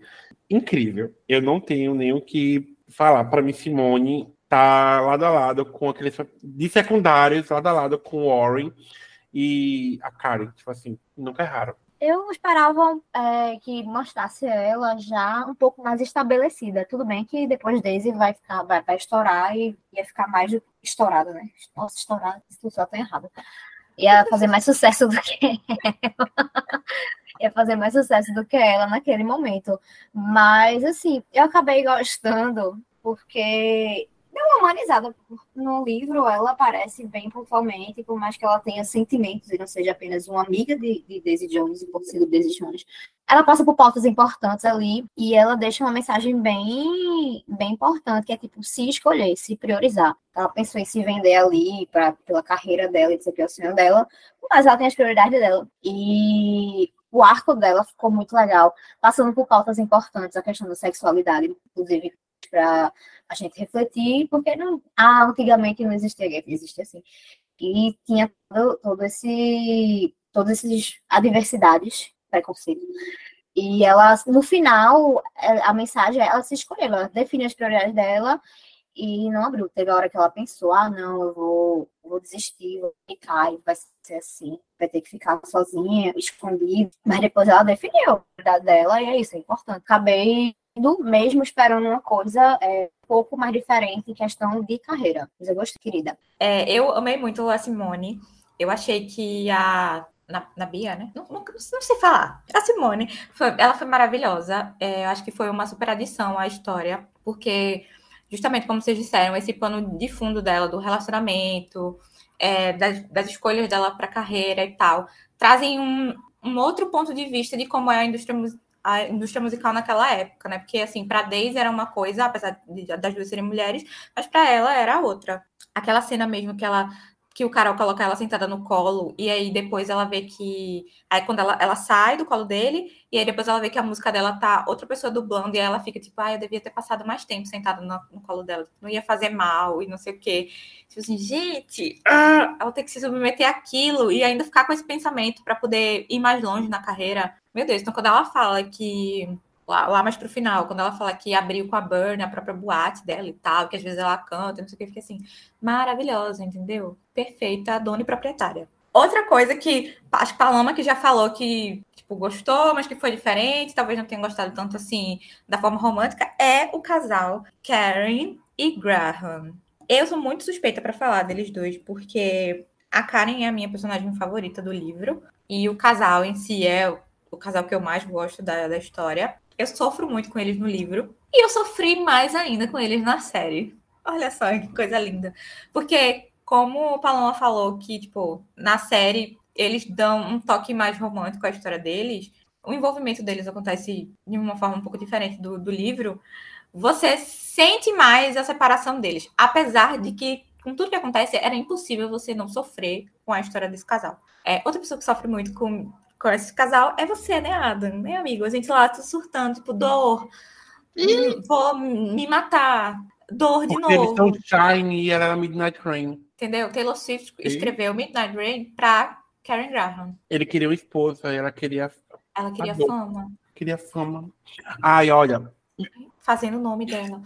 Incrível. Eu não tenho nem o que falar. Para mim, Simone tá lado a lado com aqueles de secundários, lado a lado com Warren e a Karen, tipo assim, nunca erraram. Eu esperava é, que mostrasse ela já um pouco mais estabelecida. Tudo bem que depois Daisy vai ficar, vai, vai estourar e ia ficar mais estourada, né? Nossa, estourada, isso só tá errado. Ia fazer mais sucesso do que ela. ia fazer mais sucesso do que ela naquele momento. Mas, assim, eu acabei gostando porque deu uma humanizada no livro, ela aparece bem pontualmente, por mais que ela tenha sentimentos e não seja apenas uma amiga de, de Daisy Jones e por ser Daisy Jones. Ela passa por pautas importantes ali e ela deixa uma mensagem bem, bem importante, que é tipo, se escolher, se priorizar. Ela pensou em se vender ali pra, pela carreira dela e dizer que é o sonho dela, mas ela tem as prioridades dela. E o arco dela ficou muito legal, passando por pautas importantes, a questão da sexualidade, inclusive para a gente refletir, porque não, ah, antigamente não existia gay, existia assim. E tinha todo, todo esse, todas essas adversidades, preconceito. E ela, no final, é, a mensagem, ela se escolheu, ela define as prioridades dela e não abriu. Teve a hora que ela pensou, ah, não, eu vou, vou desistir, vou ficar, vai ser assim, vai ter que ficar sozinha, escondida. Mas depois ela definiu a prioridade dela e é isso, é importante. Acabei mesmo esperando uma coisa é, um pouco mais diferente em questão de carreira. Mas eu gostei, querida. É, eu amei muito a Simone. Eu achei que a. Na, na Bia, né? Não, não, não, sei falar. A Simone, foi, ela foi maravilhosa. É, eu acho que foi uma super adição à história, porque, justamente como vocês disseram, esse pano de fundo dela, do relacionamento, é, das, das escolhas dela para carreira e tal, trazem um, um outro ponto de vista de como é a indústria a indústria musical naquela época, né? Porque, assim, para Daisy era uma coisa, apesar de, das duas serem mulheres, mas para ela era outra. Aquela cena mesmo que ela que o Carol coloca ela sentada no colo, e aí depois ela vê que. Aí quando ela, ela sai do colo dele, e aí depois ela vê que a música dela tá outra pessoa dublando, e aí ela fica tipo, ah, eu devia ter passado mais tempo sentada no, no colo dela, não ia fazer mal, e não sei o quê. Tipo assim, gente, ah, ela tem que se submeter àquilo, e ainda ficar com esse pensamento para poder ir mais longe na carreira. Meu Deus, então quando ela fala que lá, lá mais pro final, quando ela fala que abriu com a Burn, a própria boate dela e tal, que às vezes ela canta, não sei o que, fica assim, maravilhosa, entendeu? Perfeita, dona e proprietária. Outra coisa que acho que Paloma que já falou que tipo, gostou, mas que foi diferente, talvez não tenha gostado tanto assim da forma romântica, é o casal Karen e Graham. Eu sou muito suspeita para falar deles dois, porque a Karen é a minha personagem favorita do livro, e o casal em si é o casal que eu mais gosto da, da história. Eu sofro muito com eles no livro, e eu sofri mais ainda com eles na série. Olha só que coisa linda. Porque, como o Paloma falou, que, tipo, na série eles dão um toque mais romântico à história deles, o envolvimento deles acontece de uma forma um pouco diferente do, do livro, você sente mais a separação deles. Apesar de que, com tudo que acontece, era impossível você não sofrer com a história desse casal. É, outra pessoa que sofre muito com, com esse casal é você, né, Adam? Né, amigo? A gente lá tá surtando, tipo, dor, vou me matar, dor de Porque novo. Eles são Shine e ela era Midnight Rain. Entendeu? Taylor Swift Sim. escreveu Midnight Rain pra Karen Graham. Ele queria uma esposa, ela queria, Ela queria Adoro. fama, queria fama. Ai, olha, fazendo o nome dela.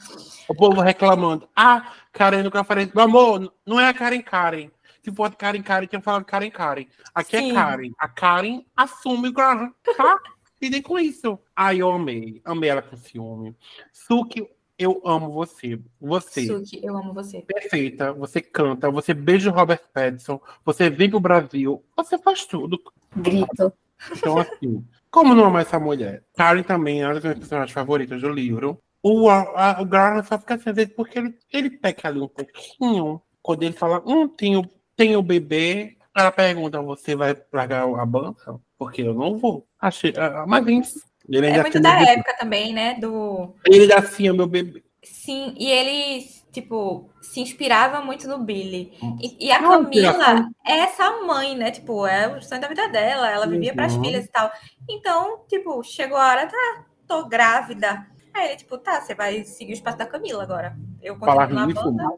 o povo reclamando. Ah, Karen nunca falei. Meu amor, não é a Karen Karen. Se fosse Karen Karen, tinha falado Karen Karen. Aqui Sim. é Karen. A Karen assume o Graham, tá? Lidem com isso. Ai, eu amei. Amei ela com ciúme. Suki, eu amo você. Você. Suki, eu amo você. perfeita, você canta, você beija o Robert Pattinson, você vem pro Brasil, você faz tudo. Grito. Então, assim, como não amar essa mulher? Karen também é uma das minhas personagens favoritas do livro. O, a, a- o Garland só fica assim, às vezes, porque ele, ele peca ali um pouquinho. Quando ele fala, hum, tenho, tenho bebê, ela pergunta, você vai largar a banca? Porque eu não vou. Achei, ah, mas enfim, ele É muito da meu bebê. época também, né? Do. Ele ainda assim é meu bebê. Sim, e ele, tipo, se inspirava muito no Billy. E, e a Não, Camila inspiração. é essa mãe, né? Tipo, é o sonho da vida dela. Ela vivia para as Uhum. filhas e tal. Então, tipo, chegou a hora, tá, tô grávida. Aí ele, tipo, tá, você vai seguir o espaço da Camila agora. Eu na isso. banda.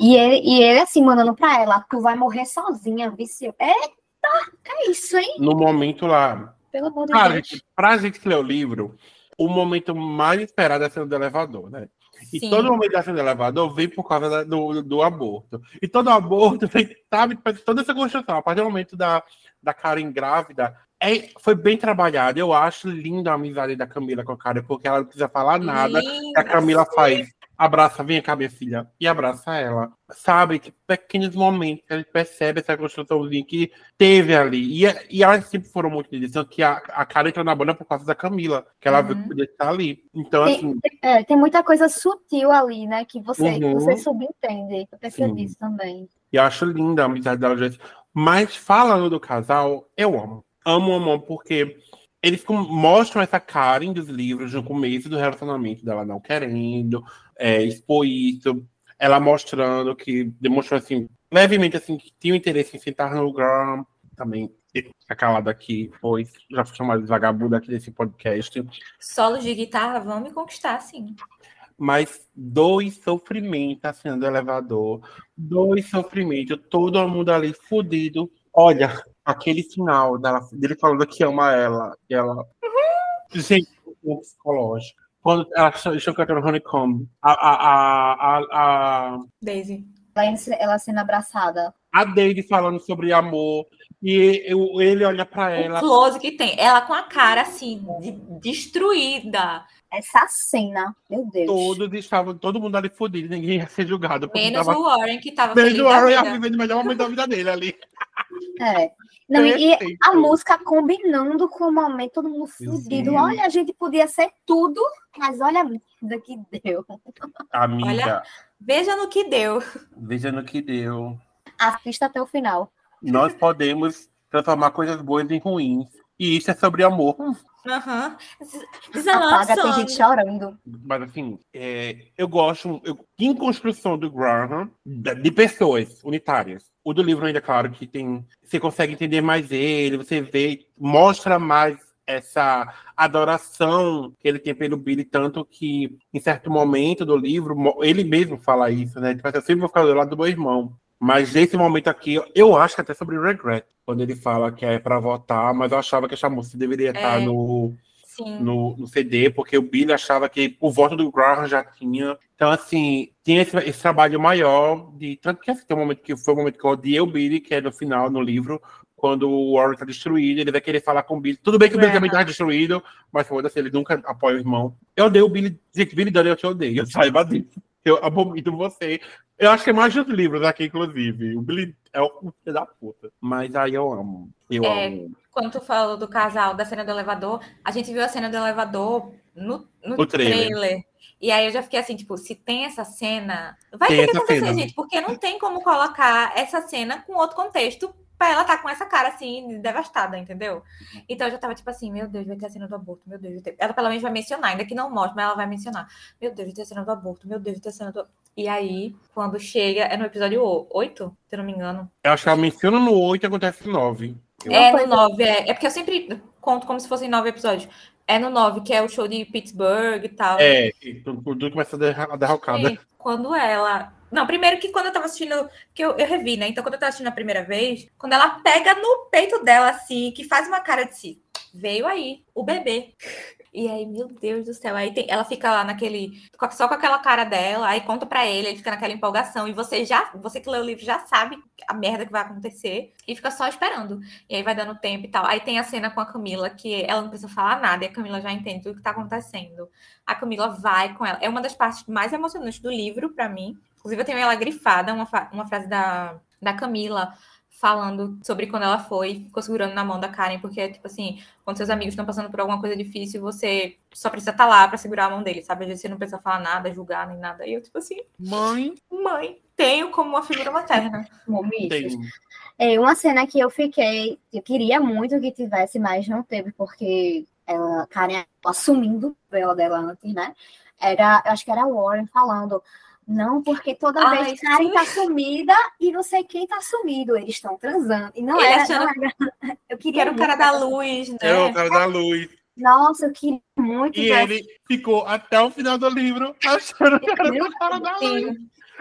E ele, e ele assim, mandando pra ela, tu vai morrer sozinha, vice. Eita, é isso, hein? No momento lá, Pelo amor de Deus. gente, pra gente que lê o livro, o momento mais esperado é a cena do elevador, né? E Sim. todo momento da cena do elevador vem por causa da- do, do aborto. E todo aborto vem, sabe, toda essa construção, a partir do momento da, da Karen grávida, é, foi bem trabalhado. Eu acho linda a amizade da Camila com a Karen, porque ela não precisa falar nada. Linda, a Camila faz, abraça, vem cá, minha filha, e abraça ela. Sabe, que pequenos momentos que a gente percebe essa construçãozinha que teve ali. E, e elas sempre foram muito disso, que a, a Karen entrou na banda por causa da Camila, que ela viu que Uhum. podia estar ali. Então, Tem- assim, É, tem muita coisa sutil ali, né? Que você, Uhum. você subentende. Eu percebi Sim. isso também. E eu acho linda a amizade dela. gente. Mas falando do casal, eu amo. Amo, amo, porque eles com- mostram essa Karen dos livros no começo do relacionamento dela não querendo é, expor isso. Ela mostrando que demonstrou assim, levemente assim, que tinha um interesse em sentar no Graham. Também fica calado aqui, pois já fui chamado de vagabundo aqui desse podcast. Solos de guitarra vão me conquistar, sim. Mas dois sofrimentos assim do elevador. Dois sofrimentos. Todo mundo ali fudido. Olha, aquele final dela, dele falando que ama ela. E ela. Gente, o psicológico. Quando ela estão cantando Honeycomb, a, a, a, a, a, Daisy. Ela, ela sendo abraçada. a Daisy falando sobre amor. E eu- ele olha pra O ela. close que tem. Ela com a cara, assim, de- destruída. Essa cena, meu Deus. Todos estavam, todo mundo ali fudido, ninguém ia ser julgado. Menos tava- o Warren, que tava Menos o Aaron ia viver o melhor momento da vida dele ali. É. Não, e- e a música combinando com o momento, todo mundo fudido. Sim. Olha, a gente podia ser tudo, mas olha a merda que deu. Amiga, Olha. Veja no que deu. veja no que deu. Assista até o final. Nós podemos transformar coisas boas em ruins. E isso é sobre amor. Aham. Apaga, tem gente chorando. Mas assim, é, eu gosto. Eu, em construção do Graham, de pessoas unitárias. O do livro ainda, claro, que tem. Você consegue entender mais ele, você vê, mostra mais essa adoração que ele tem pelo Billy, tanto que em certo momento do livro, ele mesmo fala isso, né? Tipo, assim, eu sempre vou ficar do lado do meu irmão. Mas nesse momento aqui, eu acho que até sobre regret, quando ele fala que é pra votar, mas eu achava que essa música deveria estar É. no, Sim. no, no CD, porque o Billy achava que o voto do Graham já tinha. Então, assim, tinha esse, esse trabalho maior de. Tanto que assim, tem um momento que foi o um momento que eu odiei o Billy, que é no final, no livro, quando o Warren tá destruído, ele vai querer falar com o Billy. Tudo bem que o Billy É. também tá destruído, mas foda-se, ele nunca apoia o irmão. Eu odeio o Billy. Gente, Billy Dunn, eu te odeio, saiba disso. Eu abomino você. Eu acho que é mais dos livros aqui, inclusive. O Billy é o filho da puta. Mas aí eu amo. Eu É. amo. Quando tu falou do casal, da cena do elevador, a gente viu a cena do elevador no, no No trailer. trailer. E aí eu já fiquei assim, tipo, se tem essa cena, vai Tem ter que acontecer, cena. gente, porque não tem como colocar essa cena com outro contexto ela estar com essa cara assim, devastada, entendeu? Então eu já tava tipo assim, meu Deus, vai ter a cena do aborto, meu Deus, vai ter... ela pelo menos vai mencionar, ainda que não mostre, mas ela vai mencionar. Meu Deus, vai ter a cena do aborto, meu Deus, vai ter a cena do. E aí, quando chega, é no episódio 8, se eu não me engano. Eu acho que ela menciona no 8 e acontece no 9. Eu É no 9, é. É porque eu sempre conto como se fossem nove episódios. É no 9, que é o show de Pittsburgh e tal. É, e tudo, tudo começa a derrocada. E quando ela. Não, primeiro que quando eu tava assistindo. Que eu, eu revi, né? Então, quando eu tava assistindo a primeira vez, quando ela pega no peito dela, assim, que faz uma cara de si. Veio aí, o bebê. E aí, meu Deus do céu. Aí tem- ela fica lá naquele. Só com aquela cara dela, aí conta pra ele, ele fica naquela empolgação. E você já. Você que lê o livro já sabe a merda que vai acontecer. E fica só esperando. E aí vai dando tempo e tal. Aí tem a cena com a Camila, que ela não precisa falar nada, e a Camila já entende tudo que tá acontecendo. A Camila vai com ela. É uma das partes mais emocionantes do livro, pra mim. Inclusive, eu tenho ela grifada, uma, uma frase da, da Camila falando sobre quando ela foi, ficou segurando na mão da Karen, porque, tipo assim, quando seus amigos estão passando por alguma coisa difícil, você só precisa estar lá pra segurar a mão deles, sabe? Às vezes você não precisa falar nada, julgar, nem nada. E eu, tipo assim, Mãe, mãe, tenho como uma figura materna. Tem. É uma cena que eu fiquei, eu queria muito que tivesse, mas não teve, porque ela, Karen assumindo o véu dela antes, né? Era, eu acho que era a Warren falando, não, porque toda Ai, vez Karen sim. tá sumida e não sei quem tá sumido, eles estão transando. E não era, achando não era. Eu Que queria era o cara da luz, né? É o cara da luz. Nossa, eu queria muito E ver ele ficou até o final do livro achando que era o cara da luz.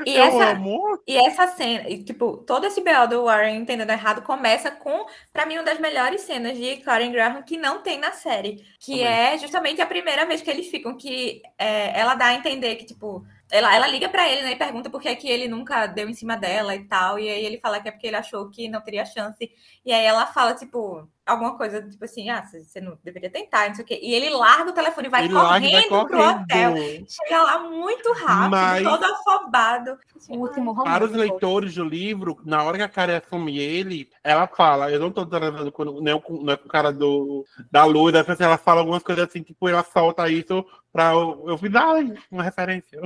E Eu essa, amo. E essa cena, e, tipo, todo esse BO do Warren entendendo errado começa com, pra mim, uma das melhores cenas de Karen Graham que não tem na série. Que Também. é justamente a primeira vez que eles ficam, que é, ela dá a entender que, tipo, ela, ela liga pra ele, né, e pergunta por que, é que ele nunca deu em cima dela e tal. E aí ele fala que é porque ele achou que não teria chance. E aí ela fala, tipo, alguma coisa, tipo assim, ah, você não deveria tentar, não sei o quê. E ele larga o telefone e vai Ele larga e vai correndo pro hotel. Chega lá muito rápido, Mas- todo afobado. o último Para os romance. leitores do livro, na hora que a Karen assume ele, ela fala, eu não tô transando com, não, com, não é com o cara do, da luz, assim, ela fala algumas coisas assim, tipo, ela solta isso pra eu, eu fiz, ah, uma referência.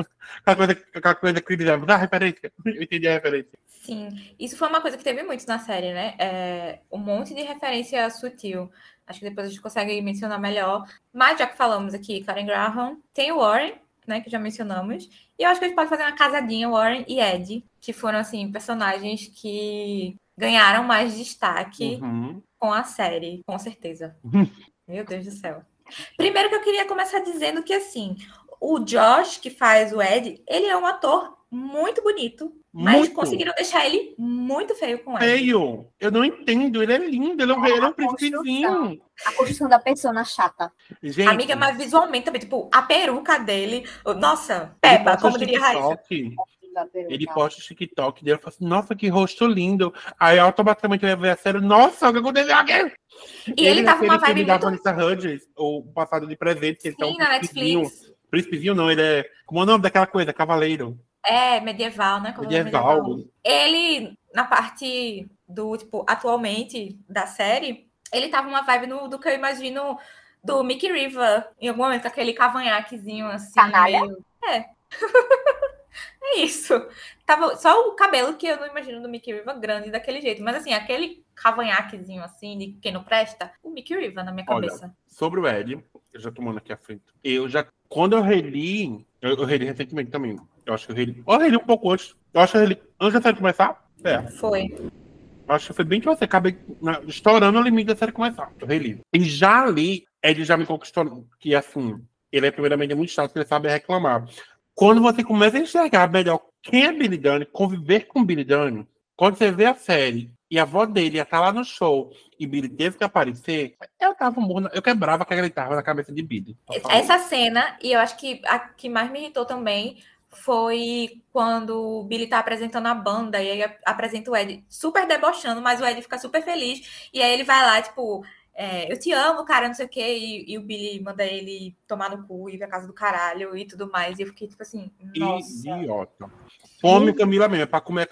Aquela coisa, aquela coisa que eles ah, referência. Eu entendi a referência. Sim, isso foi uma coisa que teve muito na série, né? É, um monte de referência sutil. Acho que depois a gente consegue mencionar melhor. Mas já que falamos aqui, Karen Graham, tem o Warren, né? Que já mencionamos. E eu acho que a gente pode fazer uma casadinha, Warren e Ed, que foram, assim, personagens que ganharam mais destaque Uhum. com a série, com certeza. Meu Deus do céu. Primeiro que eu queria começar dizendo que, assim, o Josh, que faz o Ed, ele é um ator muito bonito, mas Muito. conseguiram deixar ele muito feio com Ed. Feio. Eu não entendo, ele é lindo, ele é um, ele é um a construção. príncipezinho. A construção da persona chata. Gente, Amiga, mas visualmente também, tipo, a peruca dele, nossa, ele Peba, como diria Raíssa. Ele posta o TikTok dele e fala assim, nossa, que rosto lindo. Aí automaticamente eu levei a sério, nossa, o que aconteceu aqui? E ele tava naquele uma vibe da muito Vanessa Hudgens, o passado de presente, que ele tá um sim na príncipezinho. Netflix. Príncipezinho não, ele é. Como é o nome daquela coisa? Cavaleiro. É, medieval, né? Como é Medieval. Ele, na parte do, tipo, atualmente da série, ele tava uma vibe no, do que eu imagino do Mickey Riva, em algum momento, com aquele cavanhaquezinho assim. Canalha? meio- É. é isso. Tava só o cabelo que eu não imagino do Mickey Riva grande daquele jeito. Mas assim, aquele cavanhaquezinho assim, de quem não presta, o Mickey Riva na minha Olha, cabeça. Sobre o Ed, eu já tomando aqui à frente. Eu já. Quando eu reli. Eu, eu reli recentemente também. Eu acho que eu reli. Eu reli um pouco antes. Eu acho que eu reli. Antes da série começar? É. Foi. Eu Acho que foi bem que você acabei na- estourando o limite da série começar. Eu reli. E já ali, ele já me conquistou. Que assim, ele é primeiramente muito chato, porque ele sabe reclamar. Quando você começa a enxergar melhor quem é Billy Dunn, conviver com Billy Dunn, quando você vê a série e a avó dele ia estar lá no show e Billy teve que aparecer, eu tava morna, eu quebrava que ele tava na cabeça de Billy. Essa cena, e eu acho que a que mais me irritou também foi quando o Billy tá apresentando a banda e aí apresenta o Ed super debochando, mas o Ed fica super feliz. E aí ele vai lá, tipo, é, eu te amo, cara, não sei o quê. E, e, o Billy manda ele tomar no cu e ir pra casa do caralho e tudo mais. E eu fiquei, tipo assim, nossa. Idiota. Come Camila mesmo, é pra comer a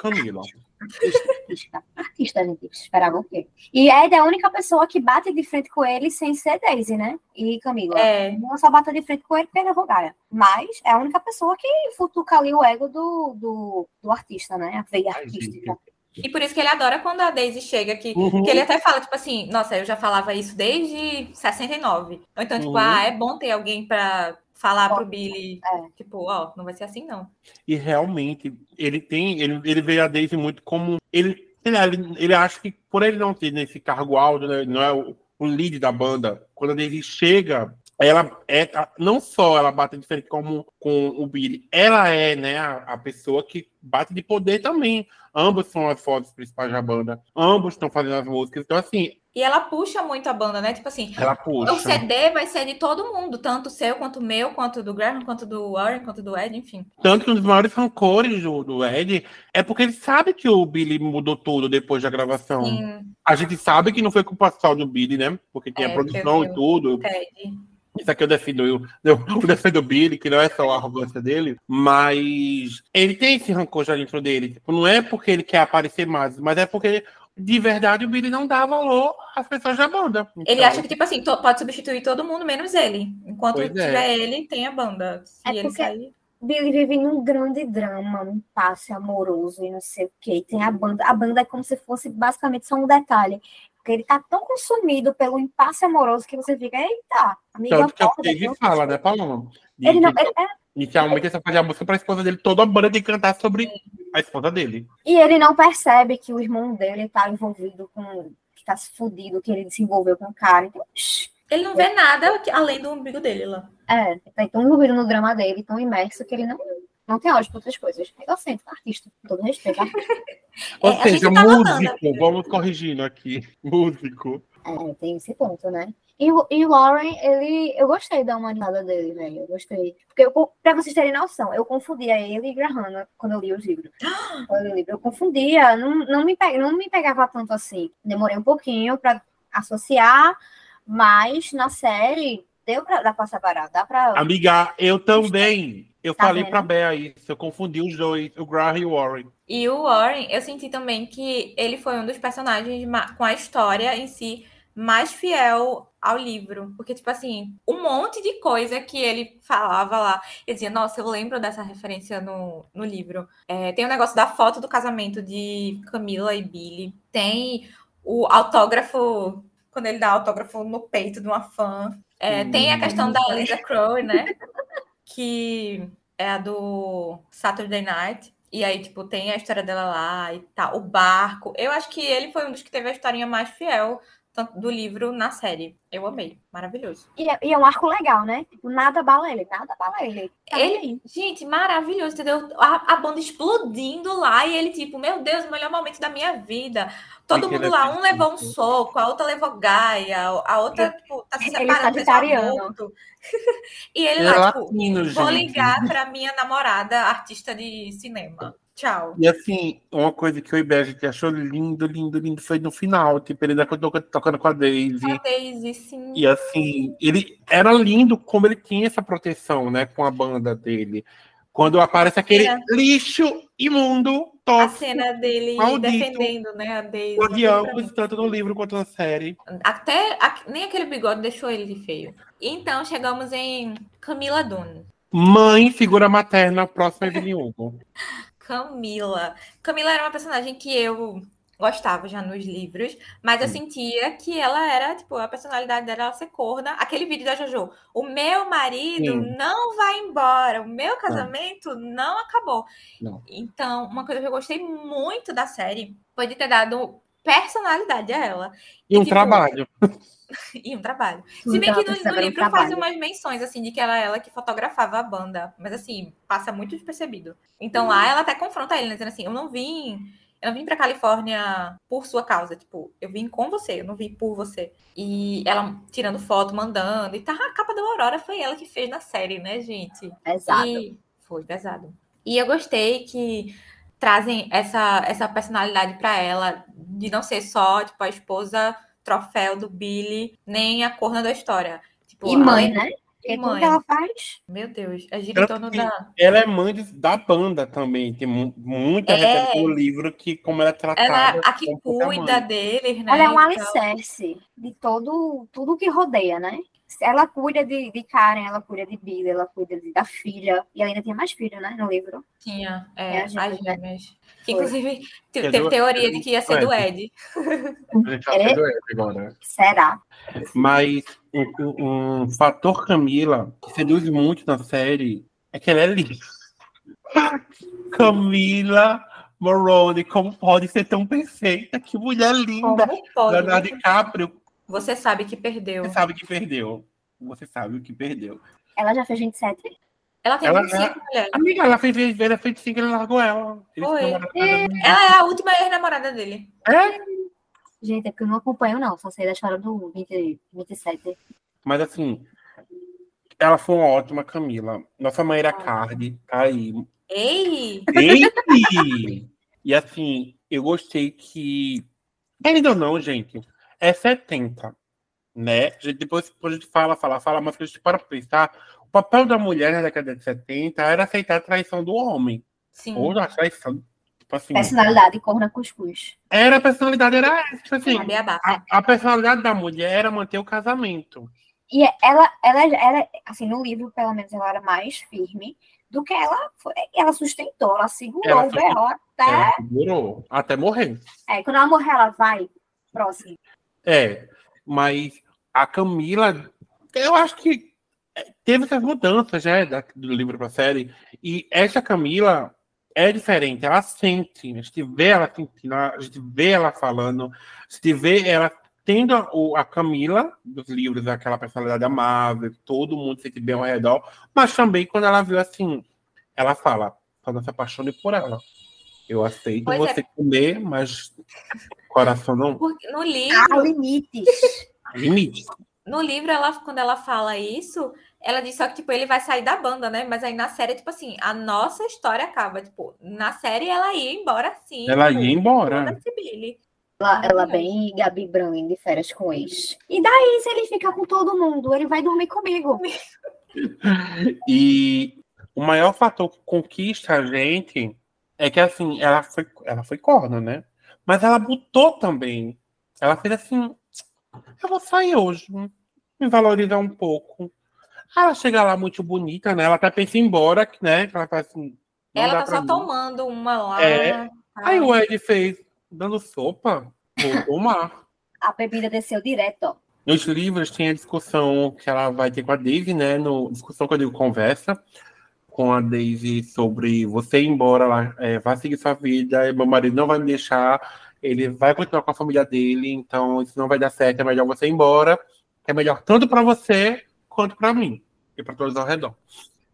Artista, gente, esperava o quê? E Ed é a única pessoa que bate de frente com ele sem ser Daisy, né? E Camila. É. Não só bate de frente com ele porque ele é Vogaia. Mas é a única pessoa que futuca ali o ego do, do, do artista, né? A veia artística. E por isso que ele adora quando a Daisy chega aqui. Uhum. Que ele até fala, tipo assim, nossa, eu já falava isso desde 69. Ou então, tipo, uhum. ah, é bom ter alguém para falar pro Billy, é. tipo, ó, não vai ser assim, não. E realmente, ele tem, ele, ele vê a Daisy muito como. Ele, ele, ele acha que por ele não ter nesse cargo alto, né, não é o, o lead da banda, quando Daisy chega, ela é não só ela bate de frente como com o Billy, ela é né, a, a, pessoa que bate de poder também. Ambos são as fotos principais da banda, ambos estão fazendo as músicas. Então, assim, e ela puxa muito a banda, né? Tipo assim, ela puxa. o CD vai ser de todo mundo, tanto seu, quanto o meu, quanto do Graham, quanto do Warren, quanto do Ed, enfim. Tanto que um dos maiores rancores do, do Ed é porque ele sabe que o Billy mudou tudo depois da gravação. Sim. A gente sabe que não foi culpa só do Billy, né? Porque tem é, a produção e tudo. Ted. Isso aqui eu defendo, eu, eu, defendo o Billy, que não é só a arrogância dele, mas ele tem esse rancor já dentro dele. Tipo, não é porque ele quer aparecer mais, mas é porque de verdade o Billy não dá valor às pessoas da banda. Então... Ele acha que, tipo assim, pode substituir todo mundo, menos ele. Enquanto pois tiver é. ele, tem a banda. Se é ele sair... Billy vive num grande drama, um passe amoroso e não sei o que. Tem a banda. A banda é como se fosse basicamente só um detalhe. Porque ele tá tão consumido pelo impasse amoroso que você fica, eita, amiga. Tanto que a Dave fala, né, Paloma? Ele não. Ele, é, Inicialmente, essa fazia a música para a esposa dele, toda a banda tem que cantar sobre a esposa dele. E ele não percebe que o irmão dele tá envolvido com. que tá se fudido, que ele se envolveu com o cara. Então, ele não vê nada além do umbigo dele lá. É, tá tão envolvido no drama dele, tão imerso, que ele não, não tem ódio para outras coisas. É egocêntrico, artista, com todo respeito. Ou é, seja, tá músico, vamos corrigindo aqui. Músico. É, tem esse ponto, né? E, e o Lauren, ele, eu gostei da humanidade dele, velho. Eu gostei. Porque, eu, pra vocês terem noção, eu confundia ele e Graham quando eu li os livros. eu, li, eu confundia, não, não, me, não me pegava tanto assim. Demorei um pouquinho pra associar, mas na série deu pra dar pra separar. Dá pra. Amiga, eu também. Eu tá falei vendo? pra Bea isso, eu confundi os dois, o Graham e o Warren. E o Warren, eu senti também que ele foi um dos personagens com a história em si mais fiel ao livro. Porque, tipo assim, um monte de coisa que ele falava lá. Ele dizia, nossa, eu lembro dessa referência no, no livro. É, tem o negócio da foto do casamento de Camila e Billy. Tem o autógrafo, quando ele dá autógrafo no peito de uma fã. É, hum. Tem a questão da Lisa Crowe, né? que é a do Saturday Night. E aí, tipo, tem a história dela lá e tal. O barco. Eu acho que ele foi um dos que teve a historinha mais fiel do livro na série. Eu amei. Maravilhoso. E é, e é um arco legal, né? Tipo, nada bala ele, nada bala ele. Tá ele gente, maravilhoso, entendeu? A, a, banda explodindo lá e ele, tipo, meu Deus, o melhor momento da minha vida. Todo mundo lá, um levou um soco, a outra levou gaia, a outra, tipo, tá se separando. Ele e ele, ele lá, é tipo, latino, vou ligar pra minha namorada, artista de cinema. Tchau. E assim, uma coisa que o Ibert achou lindo, lindo, lindo foi no final. Tipo, ele ainda tocando com a Daisy. Com a Daisy, sim. E assim, ele era lindo como ele tinha essa proteção, né, com a banda dele. Quando aparece aquele é. lixo imundo, top. A cena dele maldito, defendendo, né, a Daisy. Odiamos tanto no livro quanto na série. Até a, nem aquele bigode deixou ele de feio. Então, chegamos em Camila Dunn. Mãe, figura materna, próxima Evelyn Hugo. Camila. Camila era uma personagem que eu gostava já nos livros, mas eu sentia que ela era, tipo, a personalidade dela ser corna. Aquele vídeo da Jojo, o meu marido Sim. não vai embora, o meu casamento não, não acabou. Não. Então, uma coisa que eu gostei muito da série foi de ter dado personalidade a ela. E, e um tipo, trabalho. e um trabalho. Se bem que no, no livro faz umas menções, assim, de que ela ela que fotografava a banda. Mas, assim, passa muito despercebido. Então, lá ela até confronta ele, né, dizendo assim, eu não vim... Eu não vim pra Califórnia por sua causa. Tipo, eu vim com você, eu não vim por você. E ela tirando foto, mandando. E tá, a capa da Aurora foi ela que fez na série, né, gente? Exato. E foi pesado. E eu gostei que trazem essa, essa personalidade para ela, de não ser só, tipo, a esposa troféu do Billy, nem a corna da história. Tipo, E mãe, né? E mãe. que ela faz. Meu Deus, é gira em torno da. Ela é mãe da banda também. Tem mu- muita É. referência no livro que como ela é tratada. Ela é a que cuida deles, né? Ela é um e tal. alicerce de todo tudo que rodeia, né? Ela cuida de, de Karen, ela cuida de Billy, ela cuida de- da filha. E ela ainda tem mais filho, né? No livro. Tinha, É, é, a as né? gêmeas. Que, inclusive, te- Que é teve do- teoria de do que ia ser do Ed. É. sendo ela agora. Será? Mas um, um- fator Camila que seduz muito na série é que ela é linda. Camila Moroni, como pode ser tão perfeita? Que mulher linda! Leonardo DiCaprio, Você sabe que perdeu. você sabe que perdeu. Você sabe o que perdeu. Ela já fez 27? Ela tem Ela 25, mulher. Amiga, ela fez ela fez sim que ele largou ela. Ele Foi. Ela é a última ex-namorada dele. É? Gente, é porque eu não acompanho, não. Só sei da história do 20, 27. Mas assim, ela foi uma ótima Camila. Nossa mãe era Cardi, tá aí. Ei! Ei! e assim, eu gostei que. Ainda não, gente. É 70. Né? A gente- Depois, depois a gente fala, fala, fala, mas a gente para pra pensar. O papel da mulher na década de 70 era aceitar a traição do homem. Sim. Ou a traição. Tipo assim, Personalidade, corna cuscuz. era a personalidade, era essa. Tipo assim, Sabe a a, personalidade da mulher era manter o casamento. E ela, ela, ela, assim, no livro, pelo menos, ela era mais firme do que ela foi. Ela sustentou, ela segurou Ela o B.O. até. Ela durou até morrer. É, quando ela morrer, ela vai. Próximo. É, mas a Camila, eu acho que é, teve essas mudanças, né, da- do livro para a série, e essa Camila é diferente, ela sente, a gente vê ela sentindo, a gente vê ela falando, a gente vê ela tendo a, a Camila dos livros, aquela personalidade amável, todo mundo sente bem ao redor, mas também quando ela viu assim, ela fala, só não se apaixone por ela. Eu aceito Pois é. você comer, mas coração não. Porque no Há livro, limites. Limite. no livro ela, quando ela fala isso, ela diz só que tipo, ele vai sair da banda, né? Mas aí na série, tipo assim, a nossa história acaba. Tipo, na série ela ia embora sim. Ela tipo, ia embora. foda-se, Billy. Ela, ela bem Gabi Brand de férias com ex. E daí, se ele fica com todo mundo, ele vai dormir comigo. E o maior fator que conquista a gente é que assim, ela foi, ela foi corna, né? Mas ela botou também. Ela fez assim: eu vou sair hoje, me valorizar um pouco. Ela chega lá muito bonita, né? Ela até pensa em ir embora, né? Ela faz assim. Ela tá só mim. tomando uma lá. É. tá? Aí o Ed fez, dando sopa, vou tomar. A bebida desceu direto, ó. Nos livros tem a discussão que ela vai ter com a Daisy, né? No, discussão que eu digo conversa com a Daisy sobre você ir embora é, vai seguir sua vida, meu marido não vai me deixar, ele vai continuar com a família dele, então isso não vai dar certo, é melhor você ir embora, é melhor tanto para você quanto para mim e para todos ao redor.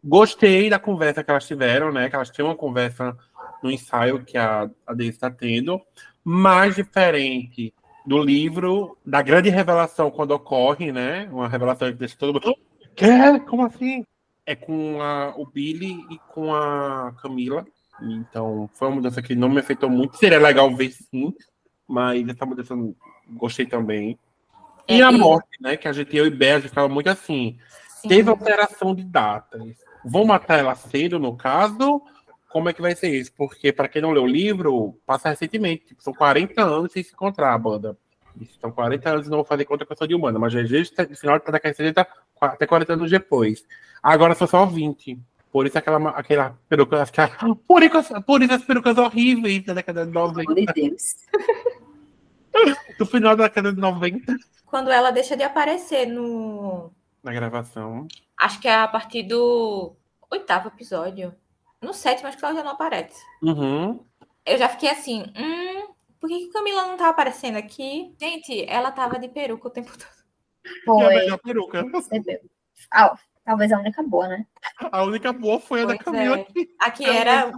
Gostei da conversa que elas tiveram, né? Que elas tinham uma conversa no ensaio que a, a Daisy está tendo, mais diferente do livro, da grande revelação quando ocorre, né? Uma revelação que deixa todo mundo. Quê? Como assim? É com a- o Billy e com a Camila. Então, foi uma mudança que não me afetou muito. Seria legal ver sim, mas essa mudança gostei também. E É, a morte, né? Que a gente, eu e Bé, a gente ficava muito assim. Sim. Teve alteração de datas. Vão matar ela cedo, no caso? Como é que vai ser isso? Porque, para quem não leu o livro, passa recentemente. Tipo, são 40 anos sem se encontrar a banda. São 40 anos não vou fazer contra a pessoa de humana. Mas GG, no final da década de 70, até 40 anos depois. Agora são só 20. Por isso aquela, aquela peruca. aquela- Por isso, por isso as perucas horríveis da década de Pelo amor 90. de Deus. Do final da década de 90, Quando ela deixa de aparecer no. na gravação. Acho que é a partir do oitavo episódio. No sétimo, acho que ela já não aparece. Uhum. Eu já fiquei assim, hum, por que, que Camila não tá aparecendo aqui? Gente, ela tava de peruca o tempo todo. E a Foi. melhor peruca. Percebeu. Ah, talvez a única boa, né? A única boa foi a da Pois Camila. é. que- Aqui era.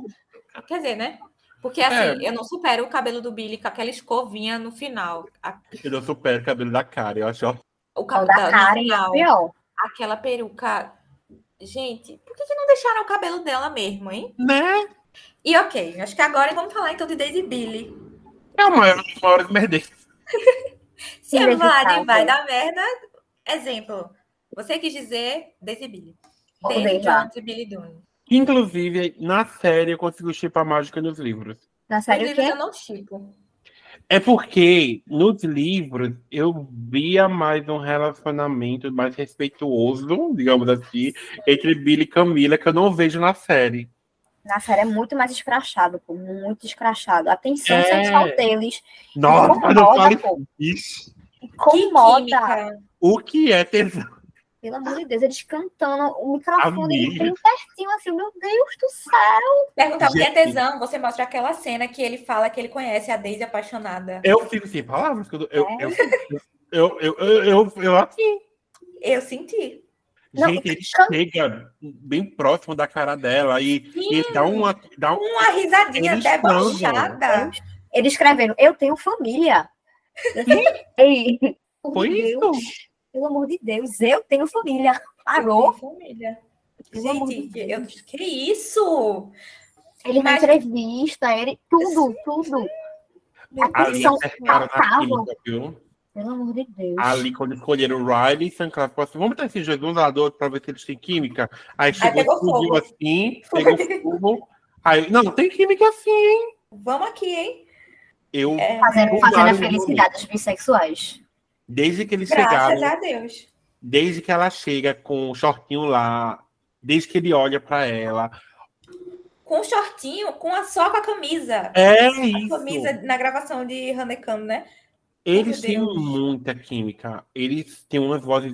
Quer dizer, né? Porque assim, é. eu não supero o cabelo do Billy com aquela escovinha no final. Eu não supero o cabelo da cara, eu acho. O cabelo da cara é pior. Aquela peruca. Gente, por que, que não deixaram o cabelo dela mesmo, hein? Né? E ok, acho que agora vamos falar então de Daisy Billy. É o maior merdeiros. Se eu falar de vai dar merda, exemplo. Você quis dizer Daisy Billy. Daisy Jones e Billy Dune. Inclusive, na série eu consigo chipar mágica nos livros. Na série o quê? eu não chipo. É porque nos livros eu via mais um relacionamento mais respeituoso, digamos assim, entre Billy e Camila, que eu não vejo na série. Na série é muito mais escrachado, pô, muito escrachado. A tensão é... sexual deles. Nossa, incomoda, não fale pô. isso. Incomoda. O que é tesão? Pelo amor de Deus, eles cantando o microfone bem pertinho, assim, meu Deus do céu. Perguntar o que é tesão, você mostra aquela cena que ele fala que ele conhece a Daisy apaixonada. Eu fico sem palavras, eu, eu, é. eu, eu, eu, eu, eu, eu, assim. Eu senti. Gente, ele chega bem próximo da cara dela e, e dá uma. Dá um, uma risadinha debochada. Ele escrevendo, eu tenho família. Ei, Foi Deus. isso? Pelo amor de Deus, eu tenho família. Parou? Eu tenho família. Gente, de eu, que isso? Ele Mas... na entrevista, ele, tudo, tudo. A atenção faltava. Pelo amor de Deus. Ali, quando escolheram o Riley, Sanclair falou assim: vamos ter esses dois um lado para ver se eles têm química. Aí chegou, fugiu assim, pegou fogo. Aí, não, tem química assim, hein? Vamos aqui, hein? Eu, é, fazendo, fazendo a felicidade dos bissexuais. Desde que eles Graças chegaram. Graças a Deus. Desde que ela chega com o shortinho lá, desde que ele olha para ela. Com o shortinho, com a, só com a camisa. É a isso. camisa na gravação de Honeycomb, né? Eles têm muita química. Eles têm umas vozes.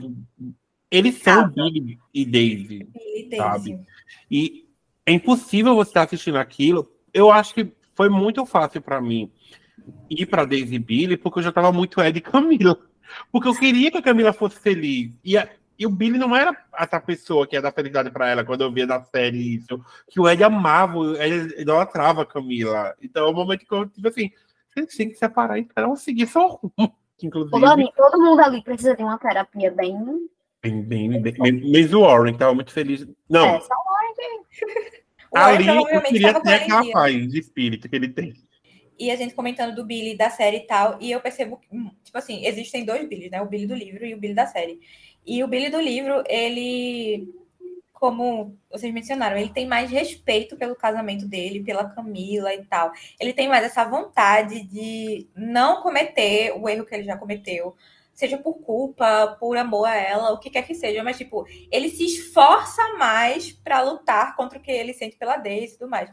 Eles são Billy e Daisy. Billy sabe? E é impossível você estar assistindo aquilo. Eu acho que foi muito fácil para mim ir para Daisy e Billy, porque eu já estava muito Ed e Camila. Porque eu queria que a Camila fosse feliz. E, a, e o Billy não era essa pessoa que ia dar felicidade para ela quando eu via na série isso. Que o Ed amava, ele idolatrava a Camila. Então é o momento que eu, tipo assim, a gente tem que separar e esperar um seguir seu rumo. Inclusive. Todo, todo mundo ali precisa de uma terapia bem. Bem, bem, bem. Mesmo o Warren, que tava muito feliz. Não. É, só o Warren que. Ali eu queria ter aquela paz de espírito que ele tem. E a gente comentando do Billy da série e tal, e eu percebo que, tipo assim, existem dois Billy, né? O Billy do livro e o Billy da série. E o Billy do livro, ele como vocês mencionaram, ele tem mais respeito pelo casamento dele, pela Camila e tal. Ele tem mais essa vontade de não cometer o erro que ele já cometeu, seja por culpa, por amor a ela, o que quer que seja, mas tipo, ele se esforça mais para lutar contra o que ele sente pela Daisy e tudo mais.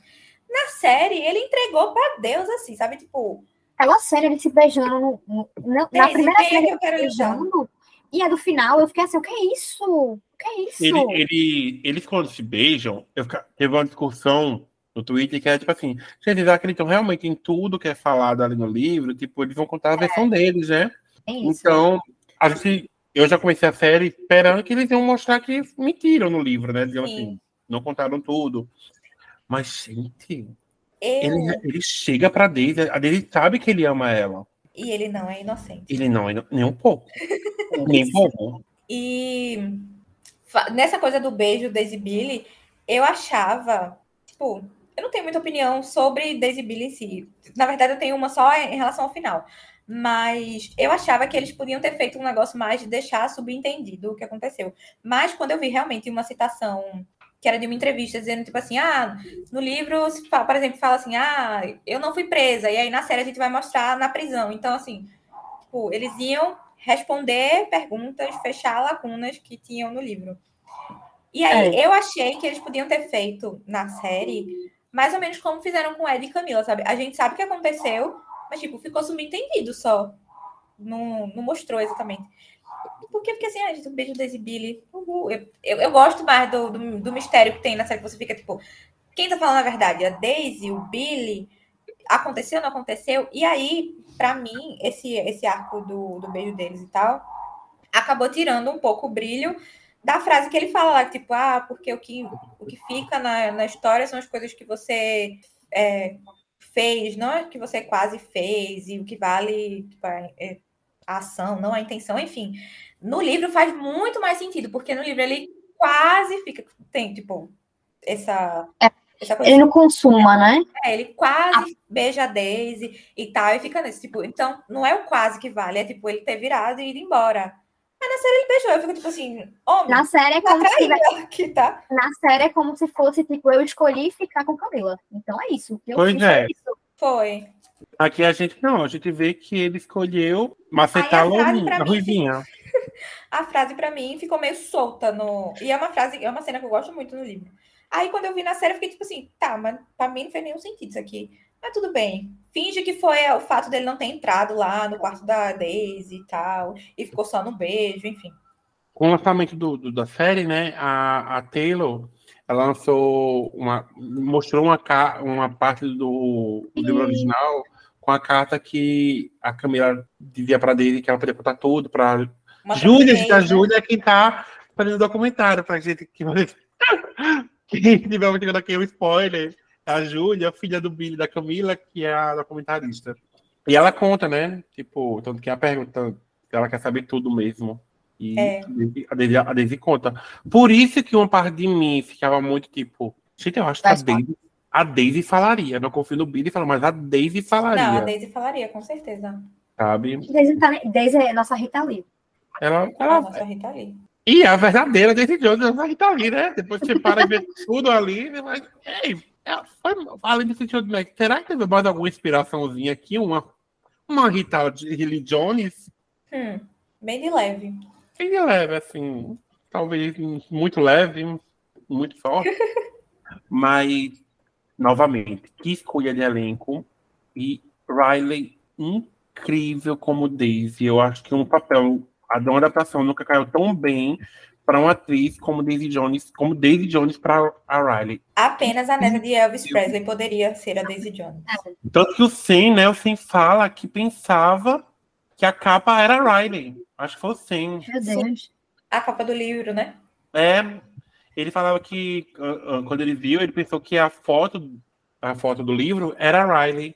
Na série, ele entregou para Deus assim, sabe, tipo, aquela série ele se beijando no, no, na, na primeira cena, eu quero beijando, e a do final, eu fiquei assim, o que é isso? O que é isso? Ele, ele, eles, quando se beijam, eu fica, teve uma discussão no Twitter que é tipo assim, gente, eles acreditam realmente em tudo que é falado ali no livro, tipo, eles vão contar a é. versão deles, né? É então, a gente, eu já comecei a série esperando que eles iam mostrar que mentiram no livro, né? Digamos assim, não contaram tudo. Mas, gente, eu... ele, ele chega pra Daisy, a Daisy sabe que ele ama ela. E ele não é inocente. Ele não é nem um pouco. nem um pouco. E nessa coisa do beijo Daisy Billy, eu achava, tipo, eu não tenho muita opinião sobre Daisy Billy em si. Na verdade, eu tenho uma só em relação ao final. Mas eu achava que eles podiam ter feito um negócio mais de deixar subentendido o que aconteceu. Mas quando eu vi realmente uma citação que era de uma entrevista dizendo, tipo assim, ah, no livro, por exemplo, fala assim, ah, eu não fui presa, e aí na série a gente vai mostrar na prisão. Então, assim, tipo, eles iam responder perguntas, fechar lacunas que tinham no livro. E aí, é. eu achei que eles podiam ter feito na série mais ou menos como fizeram com Ed e Camila, sabe? A gente sabe o que aconteceu, mas, tipo, ficou subentendido só. Não, não mostrou exatamente. Porque, porque assim, ah, gente, um beijo Daisy Billy. Uhul. Eu, eu, eu, gosto mais do, do, do, mistério que tem na série, que você fica tipo, quem tá falando a verdade? A Daisy, o Billy? Aconteceu, não aconteceu? E aí, para mim, esse, esse arco do, do beijo deles e tal, acabou tirando um pouco o brilho da frase que ele fala lá, tipo, ah, porque o que, o que fica na, na história são as coisas que você é, fez, não é que você quase fez, e o que vale tipo, a, é, a ação, não a intenção, enfim. No livro faz muito mais sentido, porque no livro ele quase fica. Tem, tipo, essa. É, essa ele não consuma, né? É, ele quase ah. beija a Daisy e tal, e fica nesse, tipo, então não é o quase que vale, é tipo ele ter virado e ido embora. Mas na série ele beijou, eu fico tipo assim, homem. Na série é como se aqui, tá? Na série é como se fosse, tipo, eu escolhi ficar com Camila. Então é isso. Eu pois é. Isso. Foi. Aqui a gente não, a gente vê que ele escolheu macetar a Ruivinha. a frase para mim ficou meio solta no. E é uma frase, é uma cena que eu gosto muito no livro. Aí quando eu vi na série, eu fiquei tipo assim, tá, mas pra mim não fez nenhum sentido isso aqui. Mas tudo bem. Finge que foi o fato dele não ter entrado lá no quarto da Daisy e tal, e ficou só no beijo, enfim. Com o lançamento do, do da série, né, a, a Taylor, ela lançou uma. mostrou uma, uma parte do, do livro original com a carta que a Camila dizia para Daisy que ela podia contar tudo para Júlia, a Júlia é quem tá fazendo documentário pra gente que quem tiver pegando aqui um spoiler, a Júlia, filha do Billy da Camila, que é a documentarista. E ela conta, né? Tipo, tanto que a pergunta, ela quer saber tudo mesmo. E é. a, Daisy, a Daisy conta. Por isso que uma parte de mim ficava muito tipo, gente, eu acho que a Daisy, a Daisy falaria. Não confio no Billy, fala, mas a Daisy falaria. Não, a Daisy falaria, com certeza. Sabe? Daisy, tá, Daisy é nossa Rita Lee. Ela, ela... Nossa, Rita Lee. E a verdadeira Daisy Jones é a Rita Lee, né? Depois você para e vê tudo ali, mas. Ei, é, foi, além desse Jones Mac, será que teve mais alguma inspiraçãozinha aqui? Uma, uma Rita Lee Jones? Hum, bem de leve. Bem de leve, assim. Talvez muito leve, muito forte. mas, novamente, que escolha de elenco. E Riley incrível como Daisy. Eu acho que um papel a uma adaptação nunca caiu tão bem para uma atriz como Daisy Jones, como Daisy Jones para a Riley. Apenas a neta de Elvis Presley poderia ser a Daisy Jones. Tanto que o Sen, né, o Sen fala que pensava que a capa era a Riley. Acho que foi o Sen. Meu Deus. A capa do livro, né? É. Ele falava que uh, uh, quando ele viu, ele pensou que a foto a foto do livro era a Riley.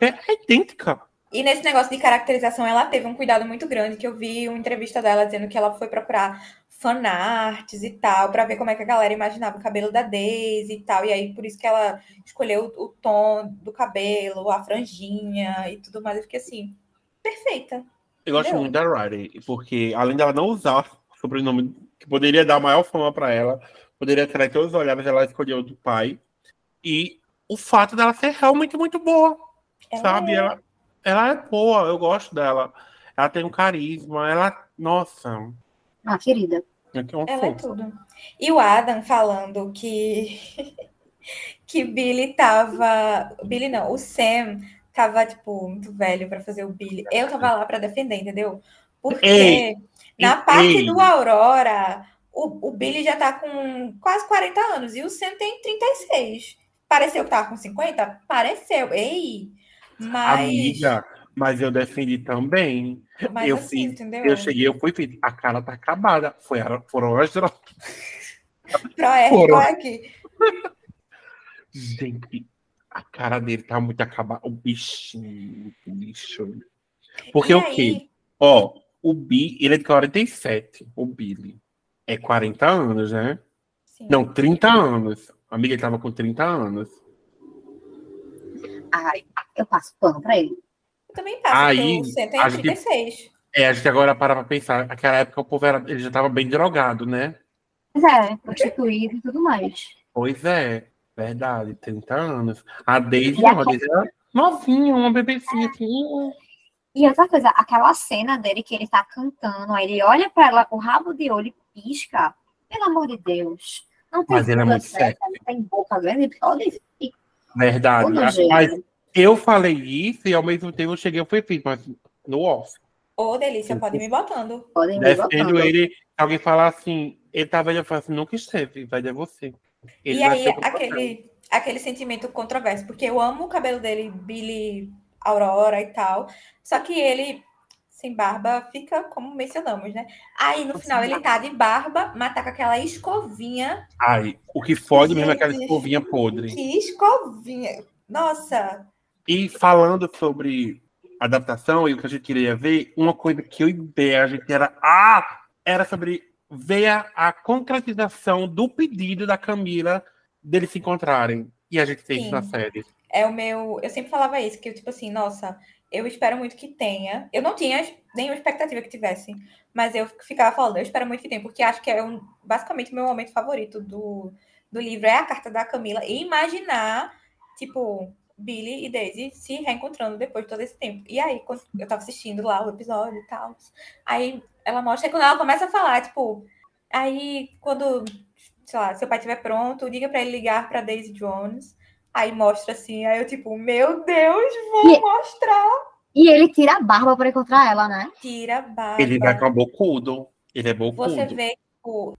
É idêntica. E nesse negócio de caracterização, ela teve um cuidado muito grande, que eu vi uma entrevista dela dizendo que ela foi procurar fanarts e tal, para ver como é que a galera imaginava o cabelo da Daisy e tal. E aí, por isso que ela escolheu o, tom do cabelo, a franjinha e tudo mais. Eu fiquei assim, perfeita. Eu gosto muito da Riley, porque além dela não usar o sobrenome que poderia dar maior fama para ela, poderia atrair todos os olhares, ela escolheu do pai. E o fato dela ser realmente muito boa, ela sabe? É... Ela, ela é boa, eu gosto dela. Ela tem um carisma, ela. Nossa. Ah, querida. É ela é tudo. E o Adam falando que. que Billy tava. Billy não, o Sam tava, tipo, muito velho para fazer o Billy. Eu tava lá para defender, entendeu? Porque ei, na parte do Aurora, o, o Billy já tá com quase 40 anos e o Sam tem 36. Pareceu que tava com 50? Pareceu. Ei! Mas... Amiga, mas eu defendi também. Mas eu assim, fiz, entendeu? Eu cheguei, eu fui, a cara tá acabada. Foi, foram as drogas. Pro aqui. Gente, a cara dele tá muito acabada. O bichinho, o bicho. Porque o quê? Ó, o Bi, ele é de 47, o Billy. É 40 anos, né? Sim. Não, 30 anos. A amiga ele tava com 30 anos. Ai, eu passo pano para ele. Também passo, Aí, você tem 36. é, a gente agora para pra pensar, naquela época o povo era, ele já estava bem drogado, né? Pois é, prostituído e tudo mais. Pois é, verdade, 30 anos. A Daisy, não, a Daisy era novinha, uma bebecinha assim. E outra coisa, aquela cena dele que ele tá cantando, aí ele olha para ela com o rabo de olho e pisca. Pelo amor de Deus. Não tem Mas ele é muito certa, não tem boca grande, pode Verdade. Mas eu falei isso e ao mesmo tempo eu cheguei, fui feito, mas no off. Ô, oh, delícia, pode me botando. Podem me botando. ele, alguém falar assim, ele tava eu falo assim, nunca esteve, vai de você. Ele e aí, aquele, aquele sentimento controverso, porque eu amo o cabelo dele, Billy Aurora e tal, só que ele sem barba fica como mencionamos, né? Aí no final ele tá de barba, mas tá com aquela escovinha. Ai, o que fode mesmo é aquela escovinha podre. Que escovinha. Nossa! E falando sobre adaptação e o que a gente queria ver, uma coisa que eu Bea, a gente era. Ah! Era sobre ver a, a concretização do pedido da Camila deles se encontrarem. E a gente fez isso na Sim. série. É o meu. Eu sempre falava isso, que eu, tipo assim, nossa, eu espero muito que tenha. Eu não tinha nenhuma expectativa que tivesse, mas eu ficava falando, eu espero muito que tenha, porque acho que é um, basicamente o meu momento favorito do, do livro é a carta da Camila. E imaginar, tipo, Billy e Daisy se reencontrando depois de todo esse tempo. E aí, quando eu tava assistindo lá o episódio e tal, aí ela mostra, aí quando ela começa a falar, tipo, aí quando, sei lá, seu pai estiver pronto, diga pra ele ligar pra Daisy Jones. Aí mostra assim, aí eu tipo, meu Deus, vou E- mostrar. E ele tira a barba pra encontrar ela, né? Tira a barba. Ele vai com bocudo. Ele é bocudo. Você vê, tipo,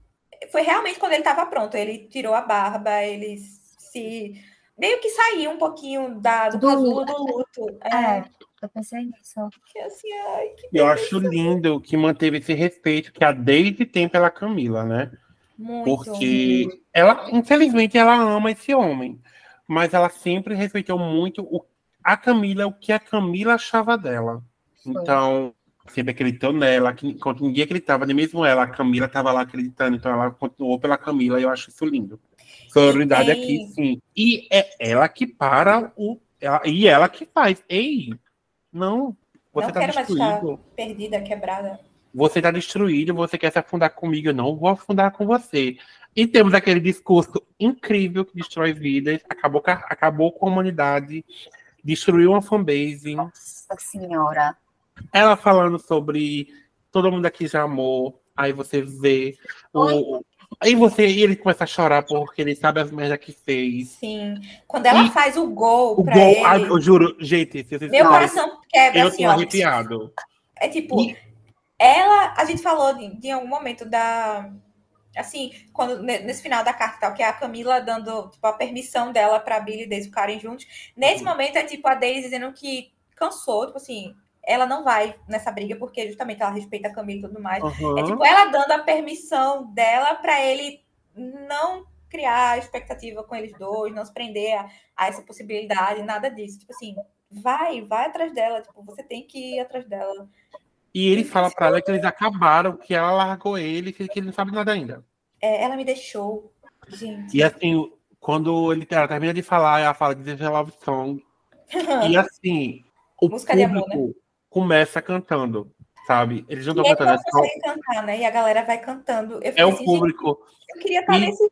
foi realmente quando ele tava pronto. Ele tirou a barba, ele se. Meio que saiu um pouquinho da, do Do casulo luto. do luto. É, É, eu pensei nisso. que assim, ai, que Eu acho lindo que manteve esse respeito que a Daisy tem pela Camila, né? muito. Porque ela, infelizmente, ela ama esse homem. Mas ela sempre respeitou muito o, a Camila, o que a Camila achava dela. Então, sempre acreditou nela, que, ninguém acreditava, nem mesmo ela, a Camila estava lá acreditando, então ela continuou pela Camila e eu acho isso lindo. Sororidade aqui, sim. E é ela que para o. ela- e ela que faz. Ei, não, você Não tá destruído. Perdida, quebrada. Você tá destruído, você quer se afundar comigo, eu não vou afundar com você. E temos aquele discurso incrível que destrói vidas, acabou, com a- acabou com a humanidade, destruiu uma fanbase. Nossa senhora. Ela falando sobre todo mundo aqui já amou, aí você vê o. Aí você e ele começa a chorar porque ele sabe as merdas que fez. Sim. Quando ela E faz o gol O gol, ai, ele, eu juro, gente, se vocês meu falarem, coração quebra eu assim, tô arrepiado. É tipo, E- ela, a gente falou de, de algum momento da. Assim, quando ne- nesse final da carta tal, que é a Camila dando tipo, a permissão dela pra Billy e Daisy ficarem juntos. Nesse Uhum. momento é tipo a Daisy dizendo que cansou, tipo assim, ela não vai nessa briga porque justamente ela respeita a Camila e tudo mais. É Aham. tipo ela dando a permissão dela pra ele não criar expectativa com eles dois, não se prender a, a essa possibilidade, nada disso. Tipo assim, vai, vai atrás dela, tipo, você tem que ir atrás dela. E ele fala pra ela que eles acabaram, que ela largou ele, que ele não sabe nada ainda. É, ela me deixou, gente. E assim, quando ele ela termina de falar, ela fala de The Love Song. E assim, o Música de amor, público começa cantando, sabe? Eles não estão cantando, é, só- cantar, né? E a galera vai cantando. É o assim, público. eu queria estar E- nesse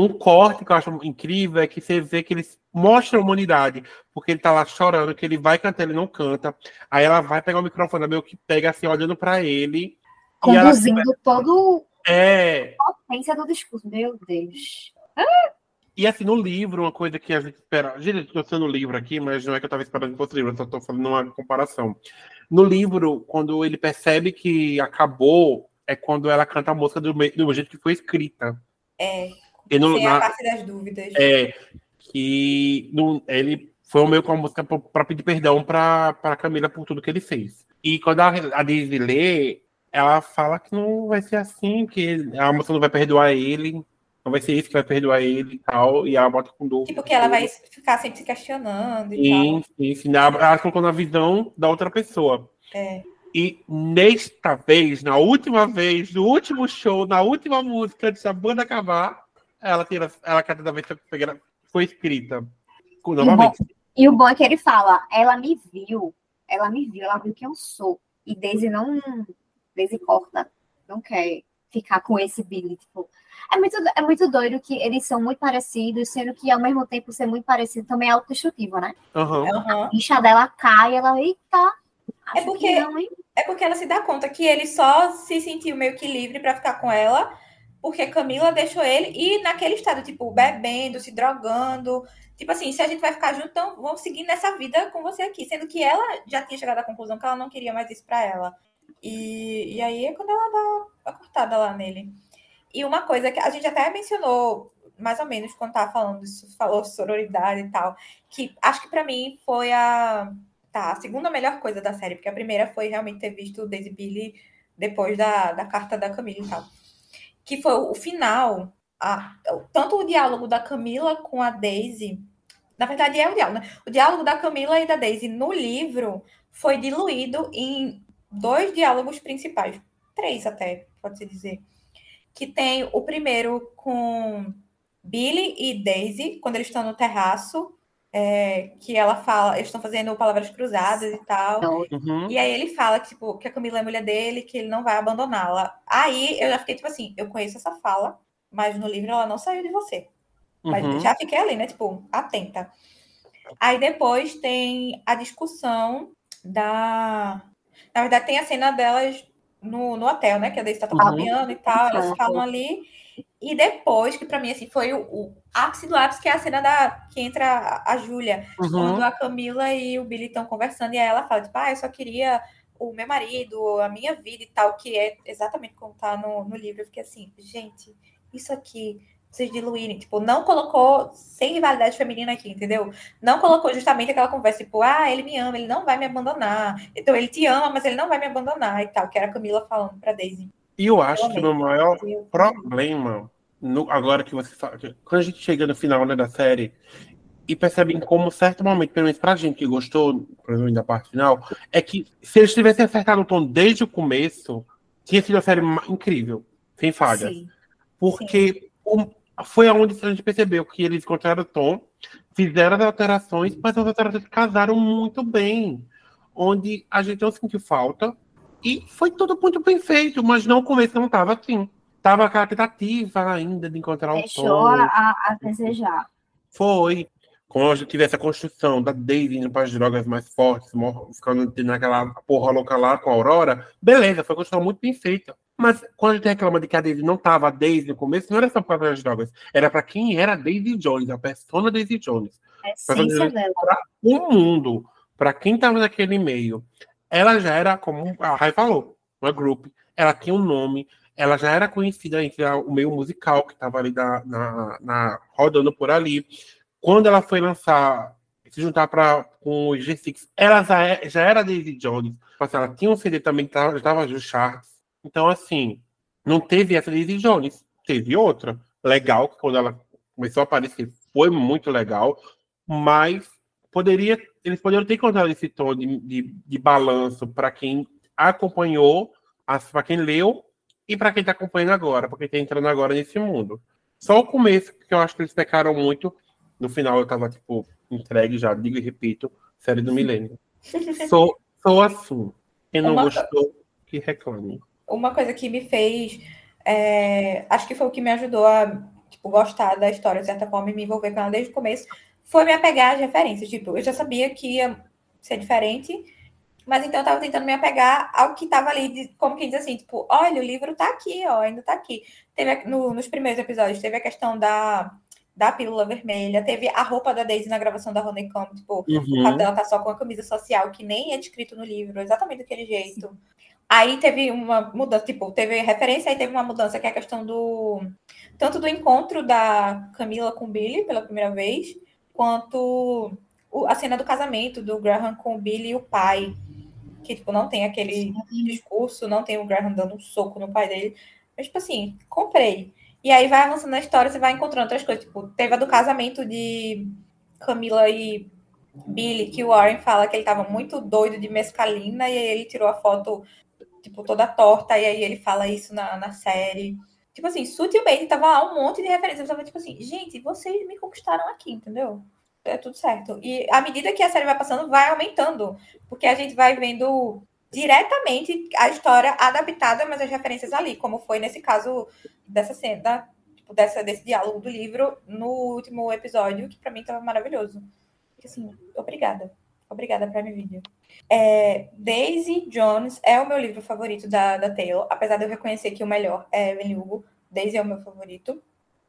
Um corte que eu acho incrível é que você vê que eles mostram a humanidade, porque ele tá lá chorando, que ele vai cantar, ele não canta. Aí ela vai pegar o microfone, meio que pega assim, olhando pra ele. E ela Conduzindo todo é, a potência do discurso. Meu Deus. E assim, no livro, uma coisa que a gente espera. Gente, eu tô sendo o livro aqui, mas não é que eu tava esperando que fosse livro, eu só tô fazendo uma comparação. No livro, quando ele percebe que acabou, é quando ela canta a música do, do jeito que foi escrita. É, E no, sem a na- parte das dúvidas. é, que ele foi o meio com a música para pedir perdão pra, pra Camila por tudo que ele fez. E quando a, a Daisy lê, ela fala que não vai ser assim, que a moça não vai perdoar ele, não vai ser isso que vai perdoar ele e tal, e ela bota com dúvida. Tipo, que ela vai ficar sempre se questionando e sim, sim. Ela ela colocou na visão da outra pessoa. É. E nesta vez, na última vez, no último show, na última música, antes da banda acabar, ela tira, ela canta da vez que foi escrita. Novamente. E o bom é que ele fala, ela me viu, ela me viu, ela viu quem eu sou. E Daisy não. Daisy corta, não quer ficar com esse Billy. Tipo, é, muito, é muito doido que eles são muito parecidos, sendo que ao mesmo tempo ser muito parecido também é autodestrutivo, né? Aham. A ficha dela cai, ela, eita. Acho É porque- que não? É porque ela se dá conta que ele só se sentiu meio que livre pra ficar com ela, porque Camila deixou ele e naquele estado, tipo, bebendo, se drogando. Tipo assim, se a gente vai ficar junto, então vamos seguir nessa vida com você aqui. Sendo que ela já tinha chegado à conclusão que ela não queria mais isso pra ela. E, e aí é quando ela dá a cortada lá nele. E uma coisa que a gente até mencionou, mais ou menos, quando tava falando isso, falou sororidade e tal, que acho que pra mim foi a Tá, a segunda melhor coisa da série, porque a primeira foi realmente ter visto o Daisy Billy depois da, da carta da Camila e tal. Que foi o final, a- tanto o diálogo da Camila com a Daisy Na verdade, é o diálogo, né? O diálogo da Camila e da Daisy no livro foi diluído em dois diálogos principais. Três até, pode-se dizer. Que tem o primeiro com Billy e Daisy, quando eles estão no terraço, é, que ela fala, eles estão fazendo palavras cruzadas e tal. Uhum. E aí ele fala que, tipo, que a Camila é mulher dele, que ele não vai abandoná-la. Aí eu já fiquei, tipo assim, eu conheço essa fala, mas no livro ela não saiu de você. Mas Uhum. já fiquei ali, né? Tipo, atenta. Aí depois tem a discussão da. Na verdade, tem a cena delas no, no hotel, né? Que a Daisy tá Uhum. piano e tal, elas falam ali. E depois, que pra mim, assim, foi o, o ápice do ápice, que é a cena da que entra a, a Júlia, Uhum. quando a Camila e o Billy estão conversando, e aí ela fala, tipo, ah, eu só queria o meu marido, a minha vida e tal, que é exatamente como tá no, no livro. Eu fiquei assim, gente, isso aqui, vocês diluírem, tipo, não colocou sem rivalidade feminina aqui, entendeu? Não colocou justamente aquela conversa, tipo, ah, ele me ama, ele não vai me abandonar. Então, ele te ama, mas ele não vai me abandonar e tal, que era a Camila falando pra Daisy. E eu acho que o meu maior problema, no- agora que você fala, quando a gente chega no final né, da série e percebe em como certo momento, pelo menos pra gente que gostou, por exemplo, da parte final, é que se eles tivessem acertado o tom desde o começo, tinha sido uma série incrível, sem falhas. Sim. Porque o- foi aonde a gente percebeu que eles encontraram o tom, fizeram as alterações, mas as alterações casaram muito bem. Onde a gente não sentiu falta. E foi tudo muito bem feito, mas não o começo não estava assim. Tava aquela tentativa ainda de encontrar o Deixou tom. a, a desejar. Foi. Como a gente tivesse a construção da Daisy indo para as drogas mais fortes, ficando naquela porra louca lá com a Aurora, beleza, foi uma construção muito bem feita. Mas quando a gente reclama de que a Daisy não tava a Daisy no começo, não era só por causa das drogas, era para quem era a Daisy Jones, a persona Daisy Jones. A essência dela. O mundo, para quem tava naquele meio, ela já era, como a Rai falou, uma group, ela tinha um nome, ela já era conhecida entre o meio musical que estava ali na, na- na- rodando por ali. Quando ela foi lançar, se juntar pra, com o G6, ela já, é- já era Daisy Jones. Tipo assim, Ela tinha um CD também que tava- estava nos charts. Então, assim, não teve essa Daisy Jones. Teve outra. Legal, que quando ela começou a aparecer, foi muito legal. Mas poderia, eles poderiam ter encontrado esse tom de, de, de balanço para quem acompanhou, para quem leu e para quem está acompanhando agora, porque está entrando agora nesse mundo. Só o começo, que eu acho que eles pecaram muito. No final eu tava, tipo, entregue já, digo e repito, série do milênio. Sou, sou assim. Quem não Uma- gostou, que reclame. uma coisa que me fez. é, acho que foi o que me ajudou a tipo, gostar da história, de certa forma, e me envolver com ela desde o começo, foi me apegar às referências. Tipo, eu já sabia que ia ser diferente, mas então eu tava tentando me apegar ao que tava ali, de- como quem diz assim, tipo, olha, o livro tá aqui, ó, ainda tá aqui. Teve no- nos primeiros episódios, teve a questão da, da pílula vermelha, teve a roupa da Daisy na gravação da Honeycomb, tipo, o Uhum. fato dela tá só com a camisa social, que nem é descrito no livro, exatamente daquele jeito. Aí teve uma mudança, tipo, teve referência, aí teve uma mudança, que é a questão do. Tanto do encontro da Camila com o Billy pela primeira vez, quanto a cena do casamento do Graham com o Billy e o pai. Que, tipo, não tem aquele discurso, não tem o Graham dando um soco no pai dele. Mas, tipo assim, comprei. E aí vai avançando na história, você vai encontrando outras coisas. Tipo, teve a do casamento de Camila e Billy, que o Warren fala que ele tava muito doido de mescalina, e aí ele tirou a foto, tipo, toda torta, e aí ele fala isso na, na série. Tipo assim, sutilmente tava lá um monte de referências. Eu tava tipo assim, gente, vocês me conquistaram aqui, entendeu? É tudo certo. E à medida que a série vai passando, vai aumentando. Porque a gente vai vendo diretamente a história adaptada, mas as referências ali, como foi nesse caso dessa cena, tipo, dessa, desse diálogo do livro no último episódio, que pra mim tava maravilhoso. Assim, obrigada. Obrigada, Prime Video. É, Daisy Jones é o meu livro favorito da, da Taylor, apesar de eu reconhecer que o melhor é Evelyn Hugo. Daisy é o meu favorito.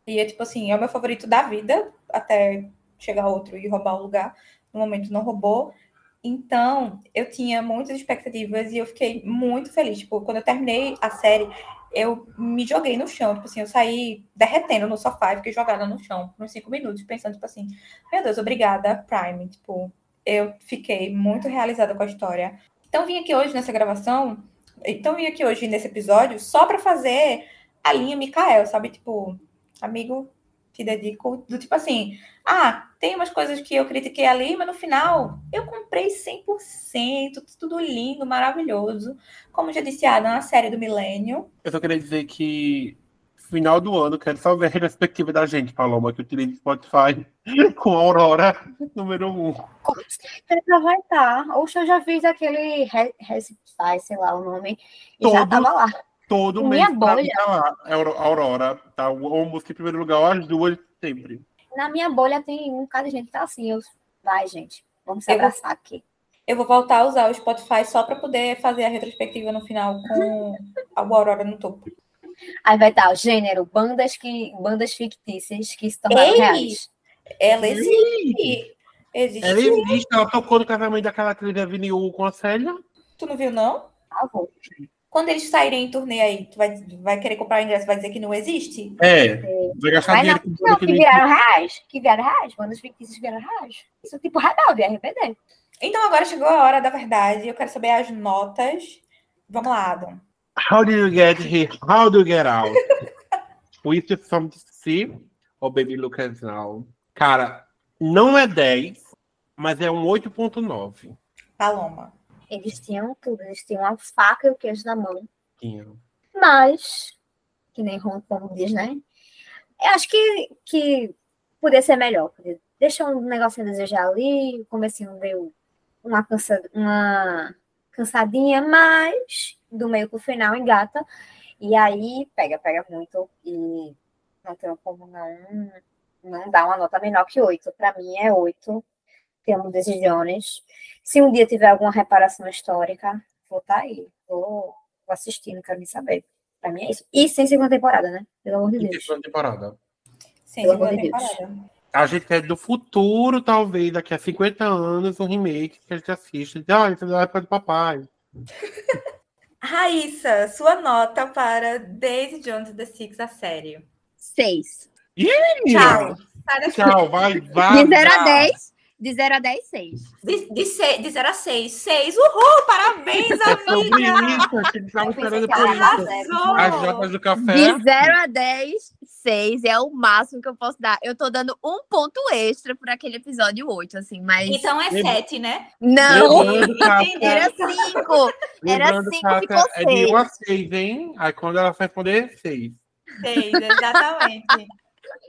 E é tipo assim, é o meu favorito da vida, até chegar outro e roubar o lugar. No momento não roubou. Então, eu tinha muitas expectativas e eu fiquei muito feliz. Tipo, quando eu terminei a série, eu me joguei no chão. Tipo assim, eu saí derretendo no sofá e fiquei jogada no chão por uns cinco minutos, pensando, tipo assim, meu Deus, obrigada, Prime. Tipo, eu fiquei muito realizada com a história. Então, vim aqui hoje nessa gravação, então vim aqui hoje nesse episódio só para fazer a linha Mikael, sabe? Tipo, amigo, que dedico, do tipo assim, ah, tem umas coisas que eu critiquei ali, mas no final eu comprei 100%, tudo lindo, maravilhoso. Como já disse a Adam, a série do milênio. Eu só queria dizer que final do ano, quero só ver a retrospectiva da gente, Paloma, que utiliza Spotify com a Aurora número 1. Um. Com certeza vai estar. Oxe, eu já fiz aquele Recipify, sei lá o nome, e Todo- já tava lá. Todo Minha mês mim bolha. tá lá. A Auro- a Aurora, tá? Ou música em primeiro lugar, as duas sempre. Na minha bolha tem um cara de gente que tá assim. Eu... Vai, gente, vamos se Eu vou- abraçar aqui. Eu vou voltar a usar o Spotify só para poder fazer a retrospectiva no final com a Aurora no topo. Aí vai estar o gênero, bandas, que, bandas fictícias que estão Ei! reais. Ela existe. Existe. Ela existe, ela tocou no casamento daquela atriz da Vinil com a Célia. Tu não viu, não? Por favor. Quando eles saírem em turnê aí, tu vai, vai querer comprar o ingresso, vai dizer que não existe? É, vai gastar Vai dinheiro com Não, coisa que que não viraram reais. Que viraram reais. Bandas fictícias viraram reais. Isso é tipo Rebelde, RBD. Então agora chegou a hora da verdade. Eu quero saber as notas. Vamos lá, Adam. How do you get here? How do you get out? With something to see? Or baby look at now? Cara, não é 10, mas é um 8.9. Paloma. Eles tinham tudo. Eles tinham a faca e o queijo na mão. Tinha. Mas, que nem Hong Kong diz, né? Eu acho que, que podia ser melhor. Deixa um negocinho a desejar ali. O comecinho deu uma, cansa... uma cansadinha, mas do meio pro final engata. E aí pega, pega muito. E não tem como não, não dar uma nota menor que 8. Para mim é 8. Temos decisões. Se um dia tiver alguma reparação histórica, vou estar aí. Vou, vou assistir, não quero nem saber. Pra mim é isso. E sem segunda temporada, né? Pelo amor de Deus. segunda temporada. Pelo segunda amor de Deus. temporada. A gente quer do futuro, talvez, daqui a 50 anos, um remake que a gente assiste. Ah, isso é da época do papai. Raíssa, sua nota para Daisy Jones and the Six, a série. Seis. Tchau. Sai daqui. Tchau, vai, vai. De 0 a vai. 10. De 0 a 10, 6. De, de, se- de 0 a 6. 6. Uhul! Parabéns, É amiga! isso, a gente estava Eu pensei esperando por isso. As notas do café. De 0 a 10, 6 é o máximo que eu posso dar. Eu tô dando um ponto extra por aquele episódio 8, assim, mas. Então é Lembra- 7, né? Não! Era 5! Era lembrando, cinco, Cássia, ficou É de seis. 1 a 6, hein? Aí quando ela vai responder, 6. 6, exatamente.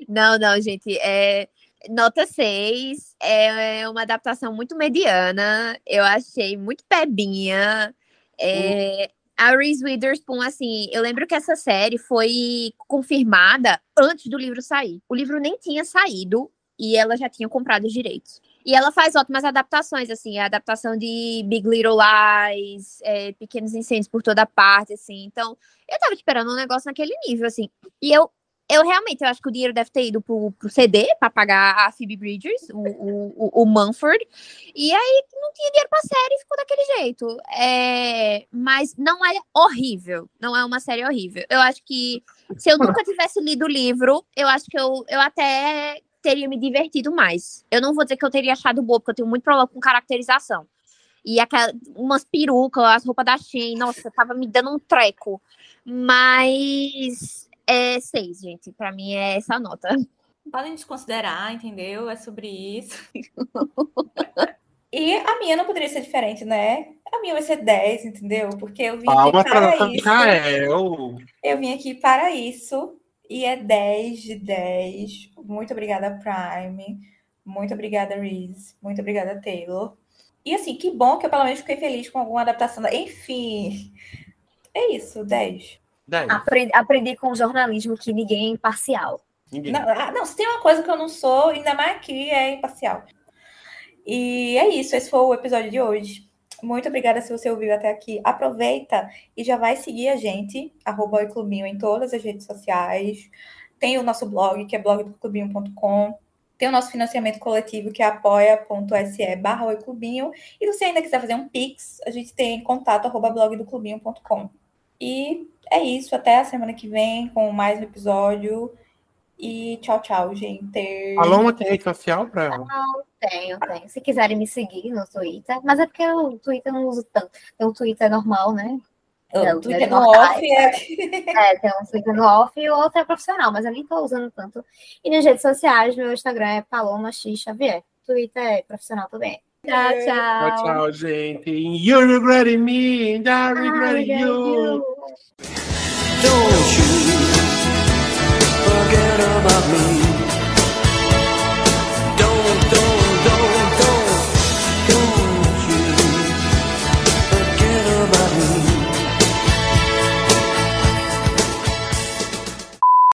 Não, não, gente. É nota 6. É uma adaptação muito mediana. Eu achei muito pebinha. É, A Reese Witherspoon, assim, eu lembro que essa série foi confirmada antes do livro sair. O livro nem tinha saído e ela já tinha comprado os direitos. E ela faz ótimas adaptações, assim, a adaptação de Big Little Lies, é, Pequenos Incêndios por toda parte, assim. Então, eu tava esperando um negócio naquele nível, assim. E eu eu realmente eu acho que o dinheiro deve ter ido pro, pro CD para pagar a Phoebe Bridgers, o, o, o- Mumford, e aí não tinha dinheiro pra série e ficou daquele jeito. É, mas não é horrível, não é uma série horrível. Eu acho que se eu nunca tivesse lido o livro, eu acho que eu, eu até teria me divertido mais. Eu não vou dizer que eu teria achado boa, porque eu tenho muito problema com caracterização. E aquela, umas perucas, as roupas da Shein, nossa, tava me dando um treco. Mas é seis, gente. Pra mim é essa nota. Podem desconsiderar, entendeu? É sobre isso. E a minha não poderia ser diferente, né? A minha vai ser 10, entendeu? Porque eu vim Palmas aqui para para isso. Micael. Eu vim aqui para isso. E é 10 de 10. Muito obrigada, Prime. Muito obrigada, Reese. Muito obrigada, Taylor. E assim, que bom que eu pelo menos fiquei feliz com alguma adaptação. da- Enfim. É isso, 10. 10. Aprendi, aprendi com o jornalismo que ninguém é imparcial. Ninguém. Não, ah, não, se tem uma coisa que eu não sou, ainda mais aqui, é imparcial. E é isso, esse foi o episódio de hoje. Muito obrigada se você ouviu até aqui. Aproveita e já vai seguir a gente, arroba Clubinho, em todas as redes sociais. Tem o nosso blog, que é blogdoclubinho.com. Tem o nosso financiamento coletivo, que é apoia.se barra. E se você ainda quiser fazer um Pix, a gente tem contato arroba blogdoclubinho.com. E é isso, até a semana que vem com mais um episódio. E tchau, tchau, gente. Paloma tem rede social pra ela? Tenho, tenho. Se quiserem me seguir no Twitter, mas é porque o Twitter eu não uso tanto. Tem o Twitter normal, né? O Twitter no off é... é. tem um Twitter no off e o outro é profissional, mas eu nem tô usando tanto. E nas redes sociais, meu Instagram é Paloma X Xavier. Twitter é profissional também. Tchau, tchau. Tchau, tchau, gente. You're regretting me and I regret you. Don't you forget about me.